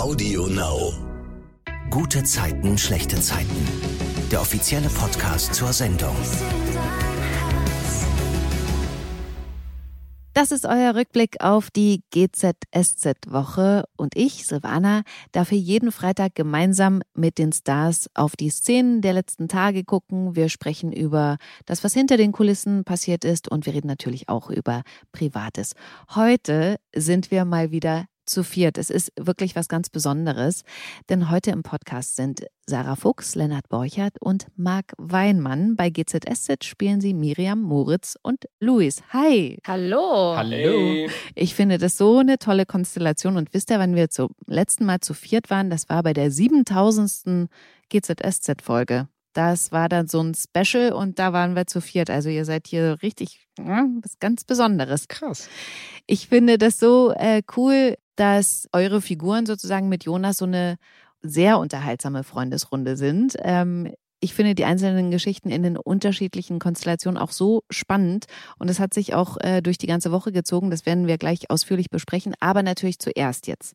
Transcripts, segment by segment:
Audio Now. Gute Zeiten, schlechte Zeiten. Der offizielle Podcast zur Sendung. Das ist euer Rückblick auf die GZSZ-Woche und ich, Silvana, darf hier jeden Freitag gemeinsam mit den Stars auf die Szenen der letzten Tage gucken. Wir sprechen über das, was hinter den Kulissen passiert ist und wir reden natürlich auch über Privates. Heute sind wir mal wieder zu viert. Es ist wirklich was ganz Besonderes, denn heute im Podcast sind Sarah Fuchs, Lennart Borchert und Marc Weinmann. Bei GZSZ spielen sie Miriam, Moritz und Luis. Hi. Hallo. Hallo. Ich finde das so eine tolle Konstellation und wisst ihr, wann wir zum letzten Mal zu viert waren? Das war bei der 7000. GZSZ-Folge. Das war dann so ein Special und da waren wir zu viert. Also ihr seid hier richtig was ganz Besonderes. Krass. Ich finde das so äh, cool, dass eure Figuren sozusagen mit Jonas so eine sehr unterhaltsame Freundesrunde sind. Ähm, ich finde die einzelnen Geschichten in den unterschiedlichen Konstellationen auch so spannend und es hat sich auch äh, durch die ganze Woche gezogen. Das werden wir gleich ausführlich besprechen. Aber natürlich zuerst jetzt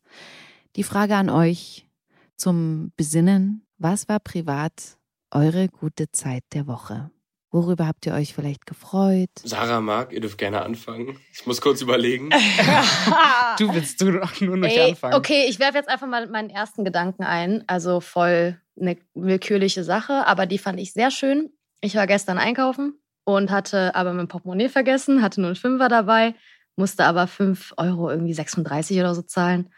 die Frage an euch zum Besinnen. Was war privat eure gute Zeit der Woche? Worüber habt ihr euch vielleicht gefreut? Sarah mag, ihr dürft gerne anfangen. Ich muss kurz überlegen. du willst du doch nur nicht Ey, anfangen. Okay, ich werfe jetzt einfach mal meinen ersten Gedanken ein. Also voll eine willkürliche Sache, aber die fand ich sehr schön. Ich war gestern einkaufen und hatte aber mein Portemonnaie vergessen, hatte nur einen Fünfer dabei, musste aber 5 Euro irgendwie 36 oder so zahlen.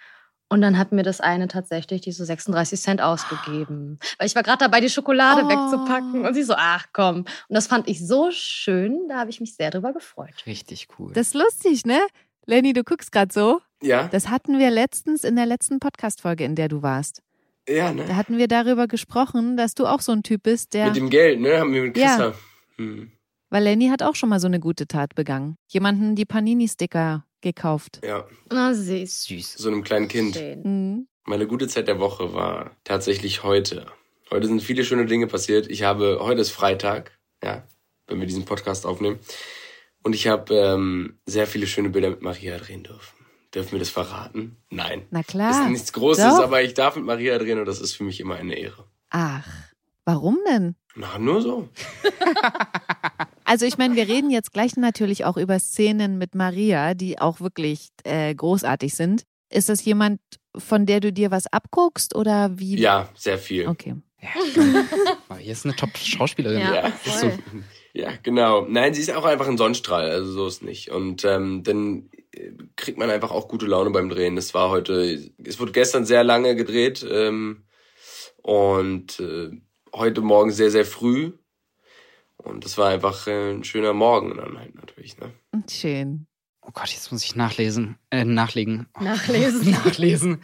Und dann hat mir das eine tatsächlich diese 36 Cent ausgegeben. Weil ich war gerade dabei, die Schokolade oh. wegzupacken. Und sie so, ach komm. Und das fand ich so schön, da habe ich mich sehr drüber gefreut. Richtig cool. Das ist lustig, ne? Lenny, du guckst gerade so. Ja. Das hatten wir letztens in der letzten Podcast-Folge, in der du warst. Ja, ne? Da hatten wir darüber gesprochen, dass du auch so ein Typ bist, der. Mit dem Geld, ne? Haben wir mit Christa. Ja. Hm. Weil Lenny hat auch schon mal so eine gute Tat begangen. Jemanden die Panini-Sticker gekauft. Ja. Na, süß. Süß. So einem kleinen Kind. Mhm. Meine gute Zeit der Woche war tatsächlich heute. Heute sind viele schöne Dinge passiert. Ich habe, heute ist Freitag, ja, wenn wir diesen Podcast aufnehmen. Und ich habe ähm, sehr viele schöne Bilder mit Maria drehen dürfen. Dürfen wir das verraten? Nein. Na klar. Das ist nichts Großes, Doch. aber ich darf mit Maria drehen und das ist für mich immer eine Ehre. Ach, warum denn? Na, nur so. Also ich meine, wir reden jetzt gleich natürlich auch über Szenen mit Maria, die auch wirklich äh, großartig sind. Ist das jemand, von der du dir was abguckst oder wie? Ja, sehr viel. Okay. Ja, hier ist eine Top-Schauspielerin. Ja, ja, so, ja, genau. Nein, sie ist auch einfach ein Sonnenstrahl, also so ist nicht. Und ähm, dann äh, kriegt man einfach auch gute Laune beim Drehen. Es war heute, es wurde gestern sehr lange gedreht ähm, und äh, heute Morgen sehr, sehr früh. Und das war einfach äh, ein schöner Morgen dann halt natürlich. Ne? Schön. Oh Gott, jetzt muss ich nachlesen. Äh, nachlegen. Oh, nachlesen. nachlesen.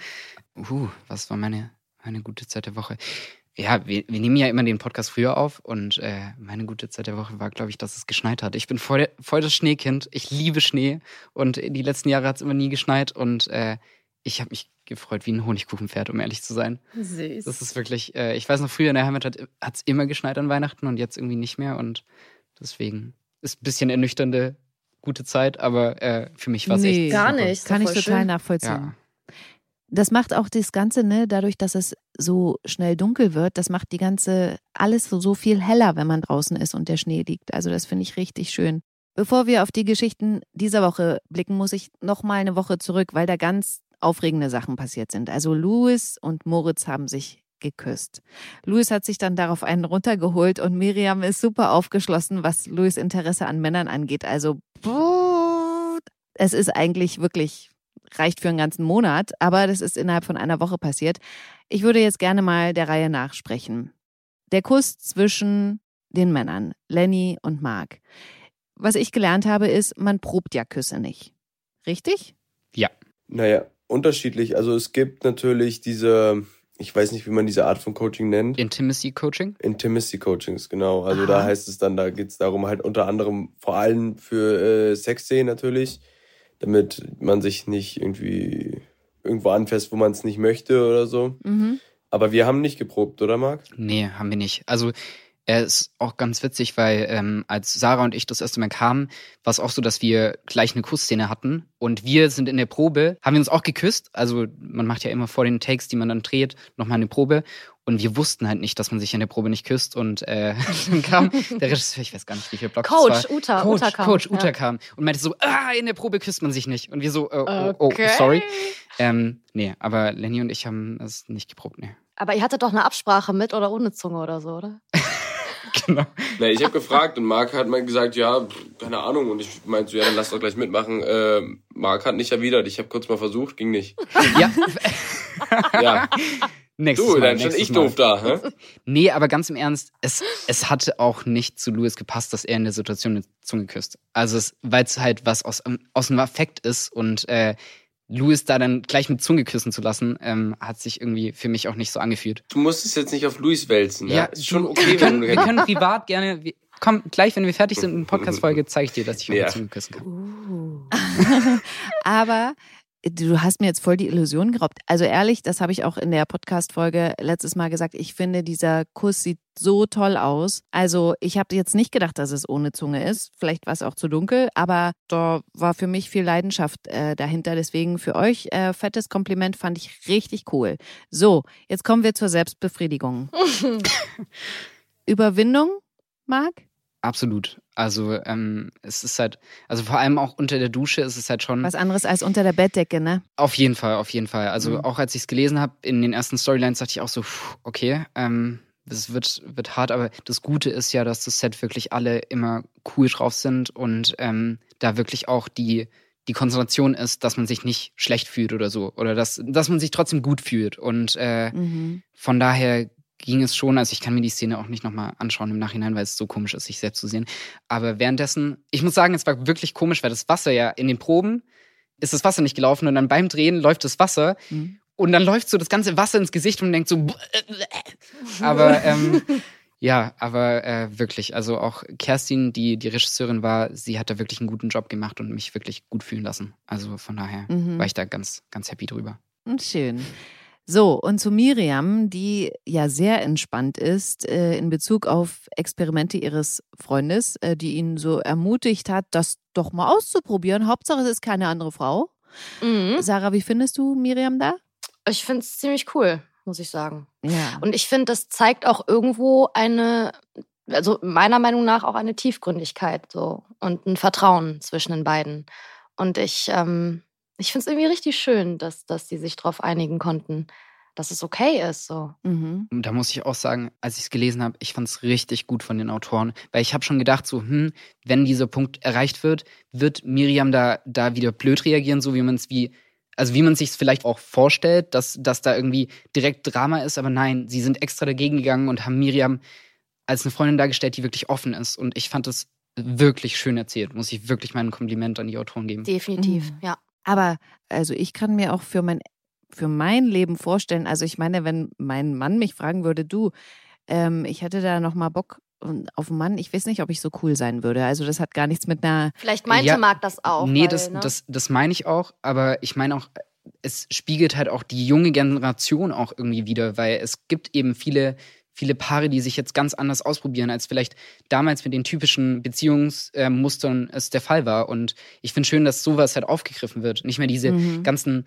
Uh, was war meine, meine gute Zeit der Woche? Ja, wir, wir nehmen ja immer den Podcast früher auf und äh, meine gute Zeit der Woche war, glaube ich, dass es geschneit hat. Ich bin voll, voll das Schneekind. Ich liebe Schnee und die letzten Jahre hat es immer nie geschneit und äh, ich habe mich gefreut wie ein Honigkuchenpferd, um ehrlich zu sein. Süß. Das ist wirklich, äh, ich weiß noch, früher in der Heimat hat es immer geschneit an Weihnachten und jetzt irgendwie nicht mehr. Und deswegen ist ein bisschen ernüchternde gute Zeit, aber äh, für mich war es nee, echt. Gar super. nicht. Kann ich total schön. nachvollziehen. Ja. Das macht auch das Ganze, ne, dadurch, dass es so schnell dunkel wird, das macht die ganze, alles so, so viel heller, wenn man draußen ist und der Schnee liegt. Also das finde ich richtig schön. Bevor wir auf die Geschichten dieser Woche blicken, muss ich noch mal eine Woche zurück, weil da ganz aufregende Sachen passiert sind. Also Louis und Moritz haben sich geküsst. Louis hat sich dann darauf einen runtergeholt und Miriam ist super aufgeschlossen, was Louis Interesse an Männern angeht. Also es ist eigentlich wirklich reicht für einen ganzen Monat, aber das ist innerhalb von einer Woche passiert. Ich würde jetzt gerne mal der Reihe nachsprechen. Der Kuss zwischen den Männern, Lenny und Mark. Was ich gelernt habe, ist, man probt ja Küsse nicht. Richtig? Ja. Naja, unterschiedlich. Also es gibt natürlich diese, ich weiß nicht, wie man diese Art von Coaching nennt. Intimacy Coaching? Intimacy Coachings, genau. Also Aha. da heißt es dann, da geht es darum, halt unter anderem vor allem für äh, Sexszenen natürlich, damit man sich nicht irgendwie irgendwo anfasst, wo man es nicht möchte oder so. Mhm. Aber wir haben nicht geprobt, oder Marc? Nee, haben wir nicht. Also Er ist auch ganz witzig, weil ähm, als Sarah und ich das erste Mal kamen, war es auch so, dass wir gleich eine Kussszene hatten. Und wir sind in der Probe, haben wir uns auch geküsst. Also man macht ja immer vor den Takes, die man dann dreht, nochmal eine Probe. Und wir wussten halt nicht, dass man sich in der Probe nicht küsst. Und äh, dann kam der Regisseur, ich weiß gar nicht, wie viel Block Coach, das war. Uta, Coach, Uta kam. Coach Uta ja. kam und meinte so, ah, in der Probe küsst man sich nicht. Und wir so, oh, oh, oh sorry. Ähm, nee, aber Lenny und ich haben es nicht geprobt, nee. Aber ihr hattet doch eine Absprache mit oder ohne Zunge oder so, oder? genau. Nee, ich habe gefragt und Marc hat mal gesagt, ja, keine Ahnung. Und ich meinte so, ja, dann lass doch gleich mitmachen. Äh, Marc hat nicht erwidert. Ich habe kurz mal versucht, ging nicht. Ja. ja. Nächstes du, dann schon ich Mal. doof da. Hä? Nee, aber ganz im Ernst, es, es hatte auch nicht zu Louis gepasst, dass er in der Situation eine Zunge küsst. Also, weil es halt was aus, aus dem Affekt ist und äh, Louis da dann gleich mit Zunge küssen zu lassen, ähm, hat sich irgendwie für mich auch nicht so angefühlt. Du musst es jetzt nicht auf Louis wälzen. Ja, ja? ist schon okay. Wir können, wir können privat gerne. Wir, komm, gleich, wenn wir fertig sind in der Podcast-Folge, zeige ich dir, dass ich ja. mit Zunge küssen kann. Uh. Aber du hast mir jetzt voll die Illusion geraubt. Also ehrlich, das habe ich auch in der Podcast-Folge letztes Mal gesagt. Ich finde, dieser Kuss sieht so toll aus. Also ich habe jetzt nicht gedacht, dass es ohne Zunge ist. Vielleicht war es auch zu dunkel, aber da war für mich viel Leidenschaft äh, dahinter. Deswegen für euch äh, fettes Kompliment fand ich richtig cool. So, jetzt kommen wir zur Selbstbefriedigung. Überwindung, Marc? Absolut. Also ähm, es ist halt, also vor allem auch unter der Dusche ist es halt schon. Was anderes als unter der Bettdecke, ne? Auf jeden Fall, auf jeden Fall. Also mhm. auch als ich es gelesen habe, in den ersten Storylines dachte ich auch so, okay, ähm, es wird, wird hart, aber das Gute ist ja, dass das Set wirklich alle immer cool drauf sind und ähm, da wirklich auch die, die Konzentration ist, dass man sich nicht schlecht fühlt oder so. Oder dass, dass man sich trotzdem gut fühlt. Und äh, mhm. von daher ging es schon, also ich kann mir die Szene auch nicht nochmal anschauen im Nachhinein, weil es so komisch ist, sich selbst zu sehen. Aber währenddessen, ich muss sagen, es war wirklich komisch, weil das Wasser ja in den Proben ist das Wasser nicht gelaufen und dann beim Drehen läuft das Wasser mhm. und dann läuft so das ganze Wasser ins Gesicht und denkt so, aber ähm, ja, aber äh, wirklich, also auch Kerstin, die die Regisseurin war, sie hat da wirklich einen guten Job gemacht und mich wirklich gut fühlen lassen. Also von daher mhm. war ich da ganz, ganz happy drüber. Schön. So, und zu Miriam, die ja sehr entspannt ist äh, in Bezug auf Experimente ihres Freundes, äh, die ihn so ermutigt hat, das doch mal auszuprobieren. Hauptsache, es ist keine andere Frau. Mhm. Sarah, wie findest du Miriam da? Ich finde es ziemlich cool, muss ich sagen. Ja. Und ich finde, das zeigt auch irgendwo eine, also meiner Meinung nach auch eine Tiefgründigkeit so und ein Vertrauen zwischen den beiden. Und ich ähm, ich finde es irgendwie richtig schön, dass, dass die sich darauf einigen konnten, dass es okay ist. So. Mhm. Da muss ich auch sagen, als ich es gelesen habe, ich fand es richtig gut von den Autoren, weil ich habe schon gedacht, so, hm, wenn dieser Punkt erreicht wird, wird Miriam da, da wieder blöd reagieren, so wie man es wie, also wie man sich es vielleicht auch vorstellt, dass, dass da irgendwie direkt Drama ist, aber nein, sie sind extra dagegen gegangen und haben Miriam als eine Freundin dargestellt, die wirklich offen ist. Und ich fand es wirklich schön erzählt. Muss ich wirklich mein Kompliment an die Autoren geben. Definitiv, mhm. ja. Aber also ich kann mir auch für mein, für mein Leben vorstellen, also ich meine, wenn mein Mann mich fragen würde, du, ähm, ich hätte da noch mal Bock auf einen Mann, ich weiß nicht, ob ich so cool sein würde. Also das hat gar nichts mit einer. Vielleicht meinte ja, Marc das auch. Nee, weil, das, ne? das, das meine ich auch, aber ich meine auch, es spiegelt halt auch die junge Generation auch irgendwie wieder, weil es gibt eben viele viele Paare, die sich jetzt ganz anders ausprobieren, als vielleicht damals mit den typischen Beziehungsmustern es der Fall war. Und ich finde schön, dass sowas halt aufgegriffen wird. Nicht mehr diese mhm. ganzen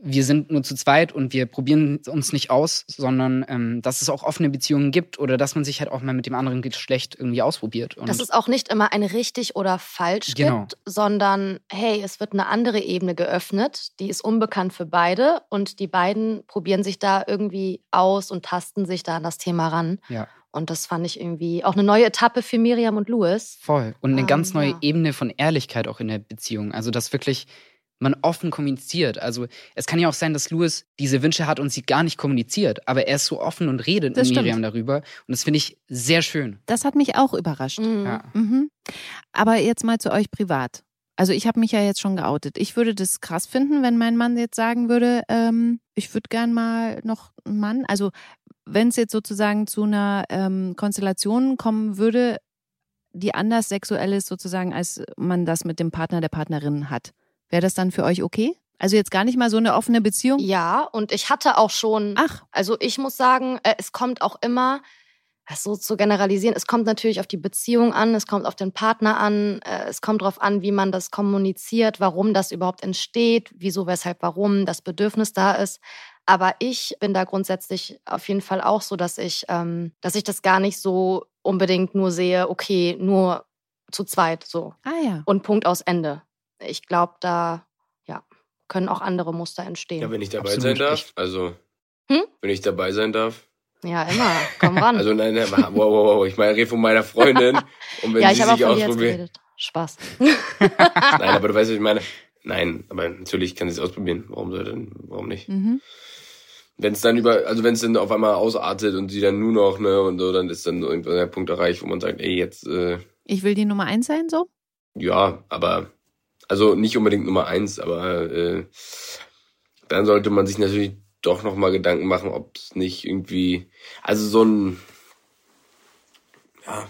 wir sind nur zu zweit und wir probieren uns nicht aus, sondern ähm, dass es auch offene Beziehungen gibt oder dass man sich halt auch mal mit dem anderen Geschlecht irgendwie ausprobiert. Und dass es auch nicht immer ein richtig oder falsch genau. gibt, sondern hey, es wird eine andere Ebene geöffnet, die ist unbekannt für beide und die beiden probieren sich da irgendwie aus und tasten sich da an das Thema ran. Ja. Und das fand ich irgendwie auch eine neue Etappe für Miriam und Louis. Voll. Und eine ähm, ganz neue ja. Ebene von Ehrlichkeit auch in der Beziehung. Also, dass wirklich man offen kommuniziert. Also es kann ja auch sein, dass Louis diese Wünsche hat und sie gar nicht kommuniziert, aber er ist so offen und redet das mit Miriam darüber. Und das finde ich sehr schön. Das hat mich auch überrascht. Mhm. Ja. Mhm. Aber jetzt mal zu euch privat. Also ich habe mich ja jetzt schon geoutet. Ich würde das krass finden, wenn mein Mann jetzt sagen würde, ähm, ich würde gern mal noch einen Mann. Also wenn es jetzt sozusagen zu einer ähm, Konstellation kommen würde, die anders sexuell ist sozusagen, als man das mit dem Partner der Partnerin hat. Wäre das dann für euch okay? Also jetzt gar nicht mal so eine offene Beziehung? Ja, und ich hatte auch schon. Ach. Also ich muss sagen, äh, es kommt auch immer so zu generalisieren. Es kommt natürlich auf die Beziehung an, es kommt auf den Partner an, äh, es kommt darauf an, wie man das kommuniziert, warum das überhaupt entsteht, wieso, weshalb, warum das Bedürfnis da ist. Aber ich bin da grundsätzlich auf jeden Fall auch so, dass ich, ähm, dass ich das gar nicht so unbedingt nur sehe, okay, nur zu zweit so. Ah ja. Und Punkt aus Ende. Ich glaube, da ja, können auch andere Muster entstehen. Ja, wenn ich dabei Absolut. sein darf, also hm? wenn ich dabei sein darf. Ja, immer. Komm ran. Also nein, nein wow, wow, wow. Ich meine, rede von meiner Freundin. Und wenn ja, sie ich sich auch von ausprobiert. Spaß. nein, aber du weißt, was ich meine. Nein, aber natürlich kann sie es ausprobieren. Warum soll denn, warum nicht? Mhm. Wenn es dann über, also wenn es dann auf einmal ausartet und sie dann nur noch, ne, und so, dann ist dann irgendwann der Punkt erreicht, wo man sagt, ey, jetzt. Äh, ich will die Nummer eins sein, so? Ja, aber also nicht unbedingt Nummer eins, aber äh, dann sollte man sich natürlich doch nochmal Gedanken machen, ob es nicht irgendwie, also so ein, ja,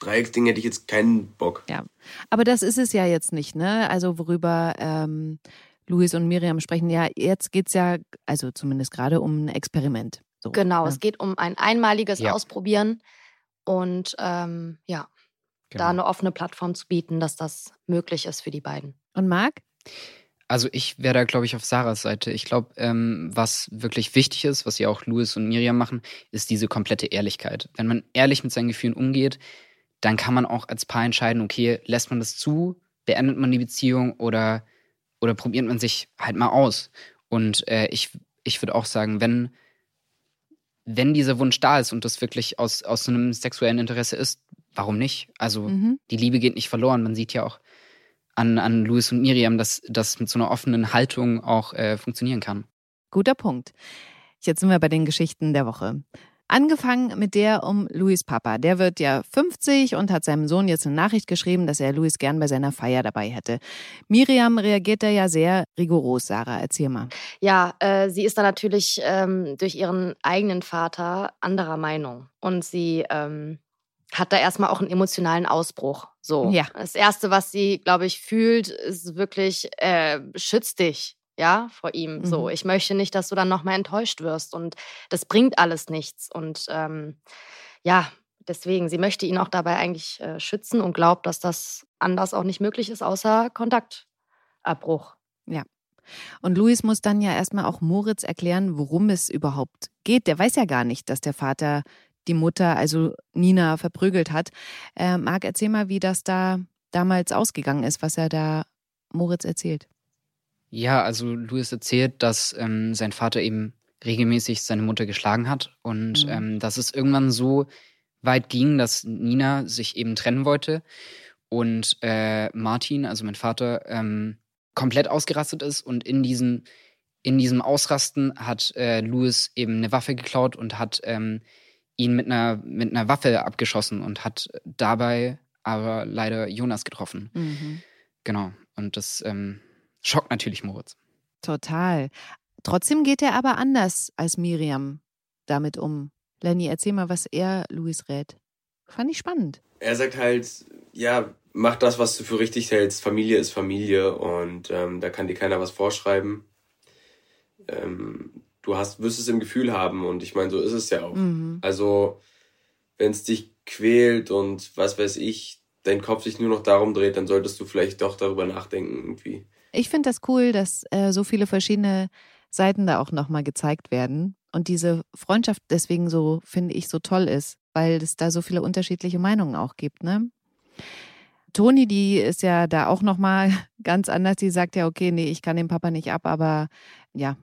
Dreiecksding hätte ich jetzt keinen Bock. Ja, aber das ist es ja jetzt nicht, ne? Also worüber ähm, Luis und Miriam sprechen, ja, jetzt geht es ja, also zumindest gerade um ein Experiment. So, genau, ne? es geht um ein einmaliges ja. Ausprobieren und ähm, ja, genau. da eine offene Plattform zu bieten, dass das möglich ist für die beiden. Und Marc? Also ich wäre da, glaube ich, auf Sarahs Seite. Ich glaube, ähm, was wirklich wichtig ist, was ja auch Louis und Miriam machen, ist diese komplette Ehrlichkeit. Wenn man ehrlich mit seinen Gefühlen umgeht, dann kann man auch als Paar entscheiden, okay, lässt man das zu, beendet man die Beziehung oder, oder probiert man sich halt mal aus. Und äh, ich, ich würde auch sagen, wenn, wenn dieser Wunsch da ist und das wirklich aus, aus so einem sexuellen Interesse ist, warum nicht? Also mhm. die Liebe geht nicht verloren. Man sieht ja auch, an, an Louis und Miriam, dass das mit so einer offenen Haltung auch äh, funktionieren kann. Guter Punkt. Jetzt sind wir bei den Geschichten der Woche. Angefangen mit der um Louis Papa. Der wird ja 50 und hat seinem Sohn jetzt eine Nachricht geschrieben, dass er Louis gern bei seiner Feier dabei hätte. Miriam reagiert da ja sehr rigoros, Sarah. Erzähl mal. Ja, äh, sie ist da natürlich ähm, durch ihren eigenen Vater anderer Meinung. Und sie ähm, hat da erstmal auch einen emotionalen Ausbruch. So. Ja. Das Erste, was sie, glaube ich, fühlt, ist wirklich, äh, schütz dich, ja, vor ihm. Mhm. So, ich möchte nicht, dass du dann nochmal enttäuscht wirst. Und das bringt alles nichts. Und ähm, ja, deswegen, sie möchte ihn auch dabei eigentlich äh, schützen und glaubt, dass das anders auch nicht möglich ist, außer Kontaktabbruch. Ja. Und Luis muss dann ja erstmal auch Moritz erklären, worum es überhaupt geht. Der weiß ja gar nicht, dass der Vater die Mutter, also Nina, verprügelt hat. Äh, Marc, erzähl mal, wie das da damals ausgegangen ist, was er da Moritz erzählt. Ja, also Louis erzählt, dass ähm, sein Vater eben regelmäßig seine Mutter geschlagen hat und mhm. ähm, dass es irgendwann so weit ging, dass Nina sich eben trennen wollte und äh, Martin, also mein Vater, ähm, komplett ausgerastet ist und in diesem in diesem Ausrasten hat äh, Louis eben eine Waffe geklaut und hat ähm, ihn mit einer, mit einer Waffe abgeschossen und hat dabei aber leider Jonas getroffen. Mhm. Genau. Und das ähm, schockt natürlich Moritz. Total. Trotzdem geht er aber anders als Miriam damit um. Lenny, erzähl mal, was er Luis rät. Fand ich spannend. Er sagt halt, ja, mach das, was du für richtig hältst. Familie ist Familie und ähm, da kann dir keiner was vorschreiben. Ähm, du hast, wirst es im Gefühl haben und ich meine, so ist es ja auch. Mhm. Also, wenn es dich quält und was weiß ich, dein Kopf sich nur noch darum dreht, dann solltest du vielleicht doch darüber nachdenken irgendwie. Ich finde das cool, dass äh, so viele verschiedene Seiten da auch nochmal gezeigt werden und diese Freundschaft deswegen so, finde ich, so toll ist, weil es da so viele unterschiedliche Meinungen auch gibt, ne? Toni, die ist ja da auch nochmal ganz anders. Die sagt ja, okay, nee, ich kann den Papa nicht ab, aber ja,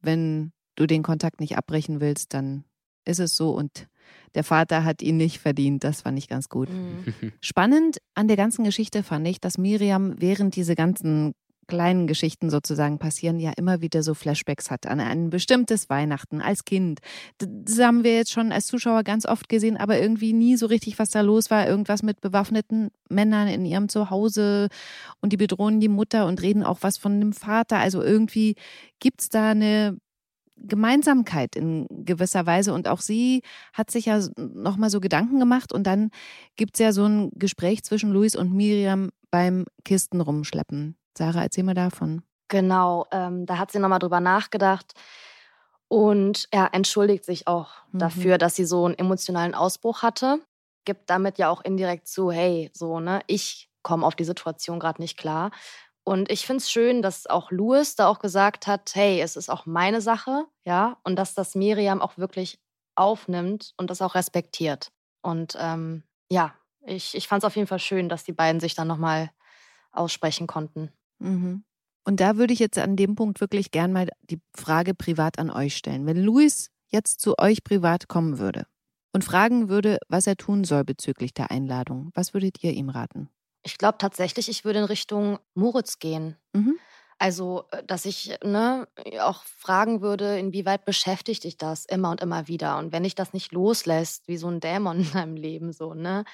wenn du den Kontakt nicht abbrechen willst, dann ist es so und der Vater hat ihn nicht verdient. Das fand ich ganz gut. Mhm. Spannend an der ganzen Geschichte fand ich, dass Miriam während diese ganzen kleinen Geschichten sozusagen passieren, ja immer wieder so Flashbacks hat an ein bestimmtes Weihnachten als Kind. Das haben wir jetzt schon als Zuschauer ganz oft gesehen, aber irgendwie nie so richtig, was da los war. Irgendwas mit bewaffneten Männern in ihrem Zuhause und die bedrohen die Mutter und reden auch was von dem Vater. Also irgendwie gibt es da eine Gemeinsamkeit in gewisser Weise. Und auch sie hat sich ja nochmal so Gedanken gemacht. Und dann gibt es ja so ein Gespräch zwischen Luis und Miriam beim Kisten rumschleppen. Sarah, erzähl mal davon. Genau, ähm, da hat sie nochmal drüber nachgedacht. Und er entschuldigt sich auch mhm. dafür, dass sie so einen emotionalen Ausbruch hatte. Gibt damit ja auch indirekt zu, hey, so, ne, ich komme auf die Situation gerade nicht klar. Und ich finde es schön, dass auch Louis da auch gesagt hat, hey, es ist auch meine Sache, ja, und dass das Miriam auch wirklich aufnimmt und das auch respektiert. Und ähm, ja, ich, ich fand es auf jeden Fall schön, dass die beiden sich dann nochmal aussprechen konnten. Mhm. Und da würde ich jetzt an dem Punkt wirklich gern mal die Frage privat an euch stellen. Wenn Luis jetzt zu euch privat kommen würde und fragen würde, was er tun soll bezüglich der Einladung, was würdet ihr ihm raten? Ich glaube tatsächlich, ich würde in Richtung Moritz gehen. Mhm. Also, äh, dass ich ne, auch fragen würde, inwieweit beschäftigt dich das immer und immer wieder? Und wenn dich das nicht loslässt, wie so ein Dämon in deinem Leben, so, ne?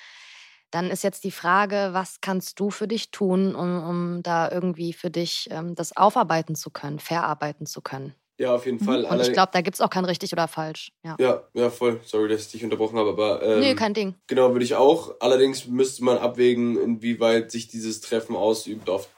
Dann ist jetzt die Frage, was kannst du für dich tun, um, um da irgendwie für dich ähm, das aufarbeiten zu können, verarbeiten zu können? Ja, auf jeden Fall. Mhm. Und ich glaube, da gibt es auch kein richtig oder falsch. Ja. ja, ja, voll. Sorry, dass ich dich unterbrochen habe, aber. Ähm, nee, kein Ding. Genau, würde ich auch. Allerdings müsste man abwägen, inwieweit sich dieses Treffen ausübt auf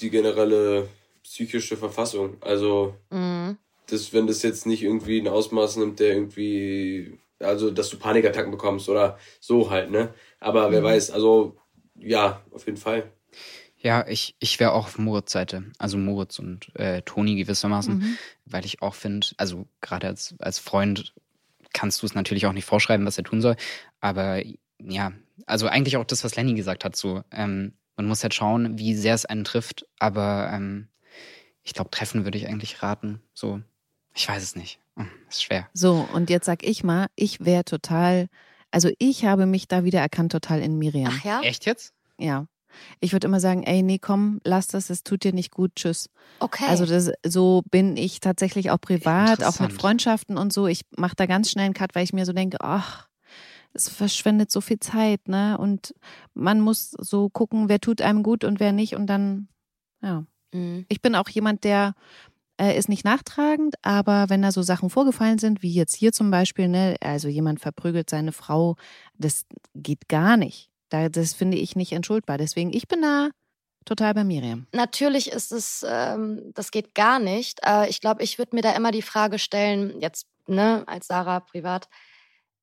die generelle psychische Verfassung. Also, mhm. das, wenn das jetzt nicht irgendwie ein Ausmaß nimmt, der irgendwie. Also, dass du Panikattacken bekommst oder so halt, ne? Aber mhm. wer weiß, also, ja, auf jeden Fall. Ja, ich, ich wäre auch auf Moritz Seite, also Moritz und äh, Toni gewissermaßen, mhm. weil ich auch finde, also gerade als, als Freund kannst du es natürlich auch nicht vorschreiben, was er tun soll, aber ja, also eigentlich auch das, was Lenny gesagt hat, so, ähm, man muss halt schauen, wie sehr es einen trifft, aber ähm, ich glaube, treffen würde ich eigentlich raten, so, ich weiß es nicht, hm, ist schwer. So, und jetzt sag ich mal, ich wäre total, also ich habe mich da wieder erkannt total in Miriam. Ach ja? Echt jetzt? Ja. Ich würde immer sagen, ey, nee, komm, lass das, es tut dir nicht gut, tschüss. Okay. Also das, so bin ich tatsächlich auch privat, auch mit Freundschaften und so. Ich mache da ganz schnell einen Cut, weil ich mir so denke, ach, es verschwendet so viel Zeit, ne? Und man muss so gucken, wer tut einem gut und wer nicht. Und dann, ja. Mhm. Ich bin auch jemand, der äh, ist nicht nachtragend, aber wenn da so Sachen vorgefallen sind, wie jetzt hier zum Beispiel, ne, also jemand verprügelt seine Frau, das geht gar nicht. Da, das finde ich nicht entschuldbar. Deswegen, ich bin da total bei Miriam. Natürlich ist es, ähm, das geht gar nicht. Äh, ich glaube, ich würde mir da immer die Frage stellen, jetzt ne, als Sarah privat,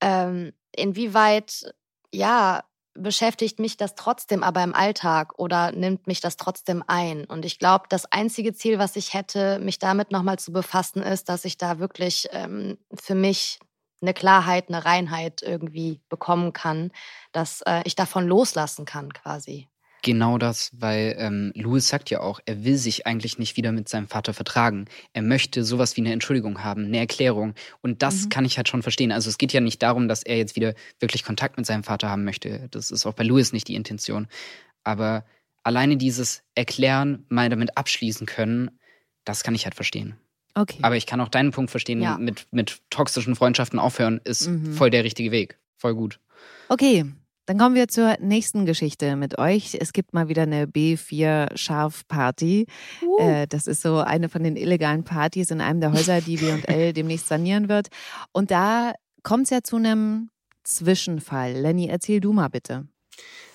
ähm, inwieweit, ja, beschäftigt mich das trotzdem aber im Alltag oder nimmt mich das trotzdem ein? Und ich glaube, das einzige Ziel, was ich hätte, mich damit nochmal zu befassen, ist, dass ich da wirklich ähm, für mich eine Klarheit, eine Reinheit irgendwie bekommen kann, dass äh, ich davon loslassen kann quasi. Genau das, weil ähm, Louis sagt ja auch, er will sich eigentlich nicht wieder mit seinem Vater vertragen. Er möchte sowas wie eine Entschuldigung haben, eine Erklärung. Und das mhm. kann ich halt schon verstehen. Also es geht ja nicht darum, dass er jetzt wieder wirklich Kontakt mit seinem Vater haben möchte. Das ist auch bei Louis nicht die Intention. Aber alleine dieses Erklären, mal damit abschließen können, das kann ich halt verstehen. Okay. Aber ich kann auch deinen Punkt verstehen, ja. mit, mit toxischen Freundschaften aufhören ist mhm. voll der richtige Weg. Voll gut. Okay, dann kommen wir zur nächsten Geschichte mit euch. Es gibt mal wieder eine B4 Scharf Party. Uh. Äh, das ist so eine von den illegalen Partys in einem der Häuser, die W&L demnächst sanieren wird. Und da kommt es ja zu einem Zwischenfall. Lenny, erzähl du mal bitte.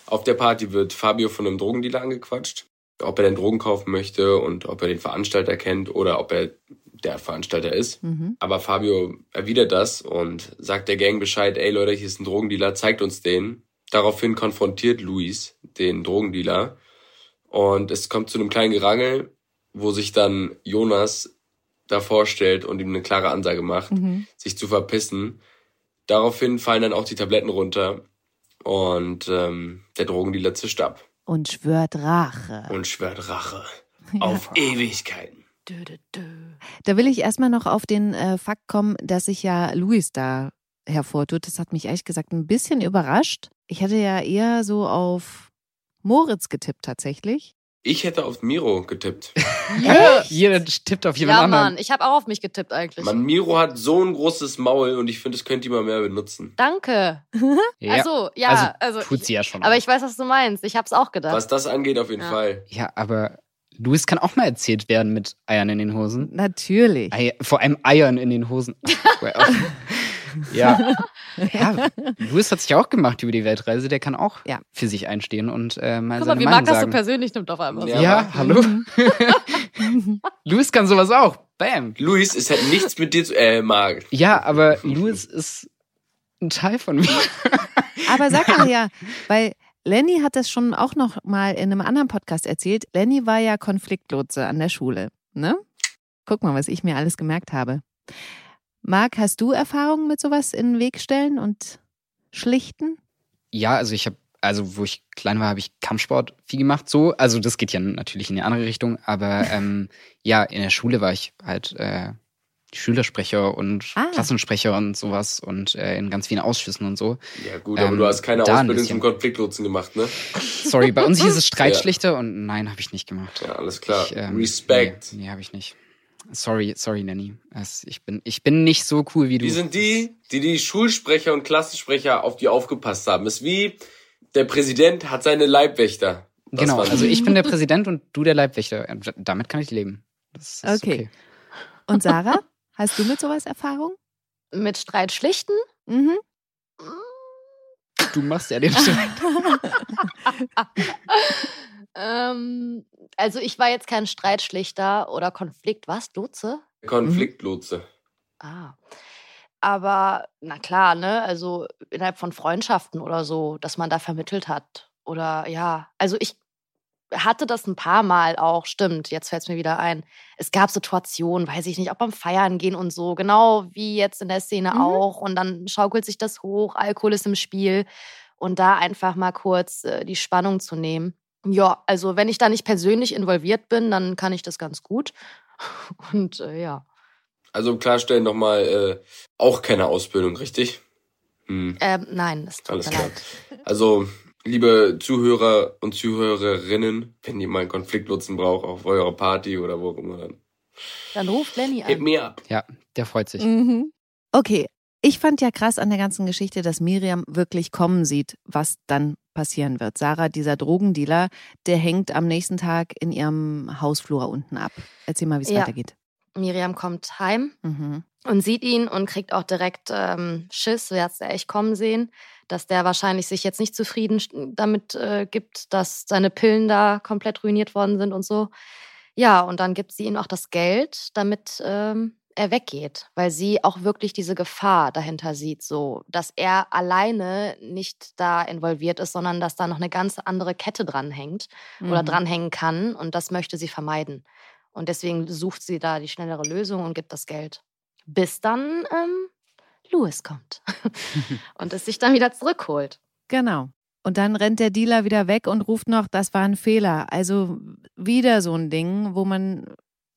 Auf der Party wird Fabio von einem Drogendealer angequatscht, ob er denn Drogen kaufen möchte und ob er den Veranstalter kennt oder ob er der Veranstalter ist. Mhm. Aber Fabio erwidert das und sagt der Gang Bescheid, ey Leute, hier ist ein Drogendealer, zeigt uns den. Daraufhin konfrontiert Luis den Drogendealer und es kommt zu einem kleinen Gerangel, wo sich dann Jonas davor stellt und ihm eine klare Ansage macht, mhm. sich zu verpissen. Daraufhin fallen dann auch die Tabletten runter und ähm, der Drogendealer zischt ab. Und schwört Rache. Und schwört Rache. Ja. Auf Ewigkeiten. Da will ich erstmal noch auf den äh, Fakt kommen, dass sich ja Luis da hervortut. Das hat mich ehrlich gesagt ein bisschen überrascht. Ich hätte ja eher so auf Moritz getippt tatsächlich. Ich hätte auf Miro getippt. Jeder tippt auf jemand ja, anderen. Ja, Mann, ich habe auch auf mich getippt eigentlich. Mann, Miro hat so ein großes Maul und ich finde, das könnte mal mehr benutzen. Danke. ja. Also, ja, also, also tut sie ja schon. Aber ich weiß, was du meinst. Ich habe es auch gedacht. Was das angeht, auf jeden ja. Fall. Ja, aber Louis kann auch mal erzählt werden mit Eiern in den Hosen. Natürlich. Ei, vor allem Eiern in den Hosen. Ja. ja. Louis hat sich auch gemacht über die Weltreise. Der kann auch ja. für sich einstehen und äh, mal Guck seine mal, wie Meinung Marc das so persönlich nimmt auf einmal. Ja, ja hallo. Louis kann sowas auch. Bam. Louis ist halt nichts mit dir zu. Äh, Marc. Ja, aber Louis ist ein Teil von mir. aber sag mal ja, weil Lenny hat das schon auch noch mal in einem anderen Podcast erzählt. Lenny war ja Konfliktlotse an der Schule, ne? Guck mal, was ich mir alles gemerkt habe. Marc, hast du Erfahrungen mit sowas in den Weg stellen und schlichten? Ja, also ich habe, also wo ich klein war, habe ich Kampfsport viel gemacht. So, also das geht ja natürlich in die andere Richtung, aber ähm, ja, in der Schule war ich halt äh, Schülersprecher und ah. Klassensprecher und sowas und äh, in ganz vielen Ausschüssen und so. Ja gut, aber ähm, du hast keine Ausbildung zum Konfliktlotsen gemacht, ne? Sorry, bei uns hieß es Streitschlichter ja. und nein, habe ich nicht gemacht. Ja, alles klar. Ich, ähm, Respekt. Nee, nee habe ich nicht. Sorry, sorry, Nanny. Ich bin, ich bin nicht so cool wie du. Die sind die, die die Schulsprecher und Klassensprecher auf die aufgepasst haben. Ist wie der Präsident hat seine Leibwächter. Das genau, also ich bin der Präsident und du der Leibwächter. Damit kann ich leben. Okay. okay. Und Sarah, hast du mit sowas Erfahrung? Mit Streit schlichten? Mhm. Du machst ja den Streit. ähm, also ich war jetzt kein Streitschlichter oder Konflikt. Was? Lotse? Konfliktlotse. Mhm. Ah. Aber na klar, ne? Also innerhalb von Freundschaften oder so, dass man da vermittelt hat. Oder ja, also ich hatte das ein paar Mal auch, stimmt, jetzt fällt es mir wieder ein. Es gab Situationen, weiß ich nicht, auch beim Feiern gehen und so, genau wie jetzt in der Szene mhm. auch. Und dann schaukelt sich das hoch, Alkohol ist im Spiel. Und da einfach mal kurz äh, die Spannung zu nehmen. Ja, also wenn ich da nicht persönlich involviert bin, dann kann ich das ganz gut. Und äh, ja. Also um klarstellen nochmal, äh, auch keine Ausbildung, richtig? Hm. Ähm, nein, das tut Alles klar. Leid. Also, liebe Zuhörer und Zuhörerinnen, wenn ihr mal einen Konfliktnutzen braucht, auf eurer Party oder wo auch immer, dann, dann ruft Lenny an. Hit me up. Ja, der freut sich. Mhm. Okay, ich fand ja krass an der ganzen Geschichte, dass Miriam wirklich kommen sieht, was dann passieren wird. Sarah, dieser Drogendealer, der hängt am nächsten Tag in ihrem Hausflur unten ab. Erzähl mal, wie es ja. weitergeht. Miriam kommt heim mhm. und sieht ihn und kriegt auch direkt ähm, Schiss, wer es echt kommen sehen, dass der wahrscheinlich sich jetzt nicht zufrieden damit äh, gibt, dass seine Pillen da komplett ruiniert worden sind und so. Ja, und dann gibt sie ihm auch das Geld, damit ähm, er weggeht, weil sie auch wirklich diese Gefahr dahinter sieht, so dass er alleine nicht da involviert ist, sondern dass da noch eine ganz andere Kette dranhängt mhm. oder dranhängen kann und das möchte sie vermeiden. Und deswegen sucht sie da die schnellere Lösung und gibt das Geld. Bis dann ähm, Louis kommt und es sich dann wieder zurückholt. Genau. Und dann rennt der Dealer wieder weg und ruft noch, das war ein Fehler. Also wieder so ein Ding, wo man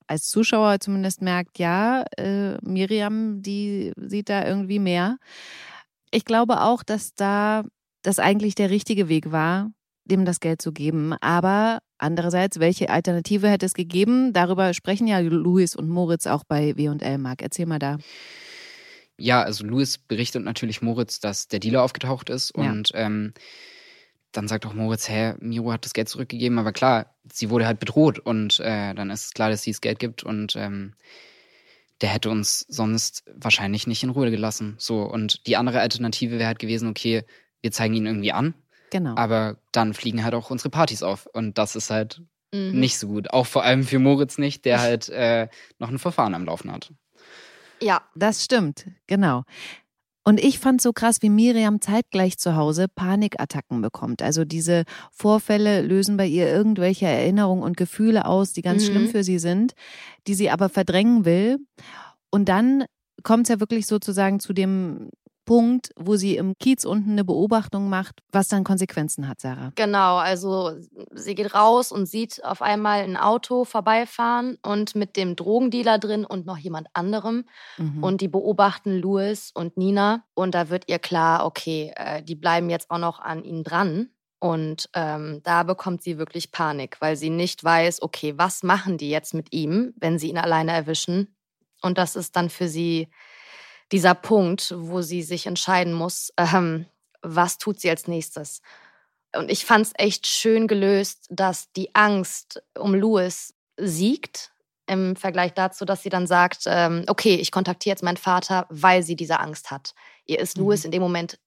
als Zuschauer zumindest merkt, ja, äh, Miriam, die sieht da irgendwie mehr. Ich glaube auch, dass da das eigentlich der richtige Weg war, dem das Geld zu geben. Aber andererseits, welche Alternative hätte es gegeben? Darüber sprechen ja Louis und Moritz auch bei W&L. Mark, erzähl mal da. Ja, also Louis berichtet natürlich Moritz, dass der Dealer aufgetaucht ist ja. und ähm, dann sagt auch Moritz, hä, Miro hat das Geld zurückgegeben, aber klar, sie wurde halt bedroht und äh, dann ist es klar, dass sie das Geld gibt und ähm, der hätte uns sonst wahrscheinlich nicht in Ruhe gelassen. So, und die andere Alternative wäre halt gewesen, okay, wir zeigen ihn irgendwie an. Genau. Aber dann fliegen halt auch unsere Partys auf. Und das ist halt mhm. nicht so gut. Auch vor allem für Moritz nicht, der halt äh, noch ein Verfahren am Laufen hat. Ja, das stimmt, genau. Und ich fand so krass, wie Miriam zeitgleich zu Hause Panikattacken bekommt. Also diese Vorfälle lösen bei ihr irgendwelche Erinnerungen und Gefühle aus, die ganz mhm. schlimm für sie sind, die sie aber verdrängen will. Und dann kommt es ja wirklich sozusagen zu dem Punkt, wo sie im Kiez unten eine Beobachtung macht, was dann Konsequenzen hat, Sarah. Genau, also sie geht raus und sieht auf einmal ein Auto vorbeifahren und mit dem Drogendealer drin und noch jemand anderem. Mhm. Und die beobachten Louis und Nina. Und da wird ihr klar, okay, äh, die bleiben jetzt auch noch an ihnen dran. Und ähm, da bekommt sie wirklich Panik, weil sie nicht weiß, okay, was machen die jetzt mit ihm, wenn sie ihn alleine erwischen? Und das ist dann für sie dieser Punkt, wo sie sich entscheiden muss, ähm, was tut sie als nächstes. Und ich fand es echt schön gelöst, dass die Angst um Louis siegt im Vergleich dazu, dass sie dann sagt, ähm, okay, ich kontaktiere jetzt meinen Vater, weil sie diese Angst hat. Ihr ist mhm. Louis in dem Moment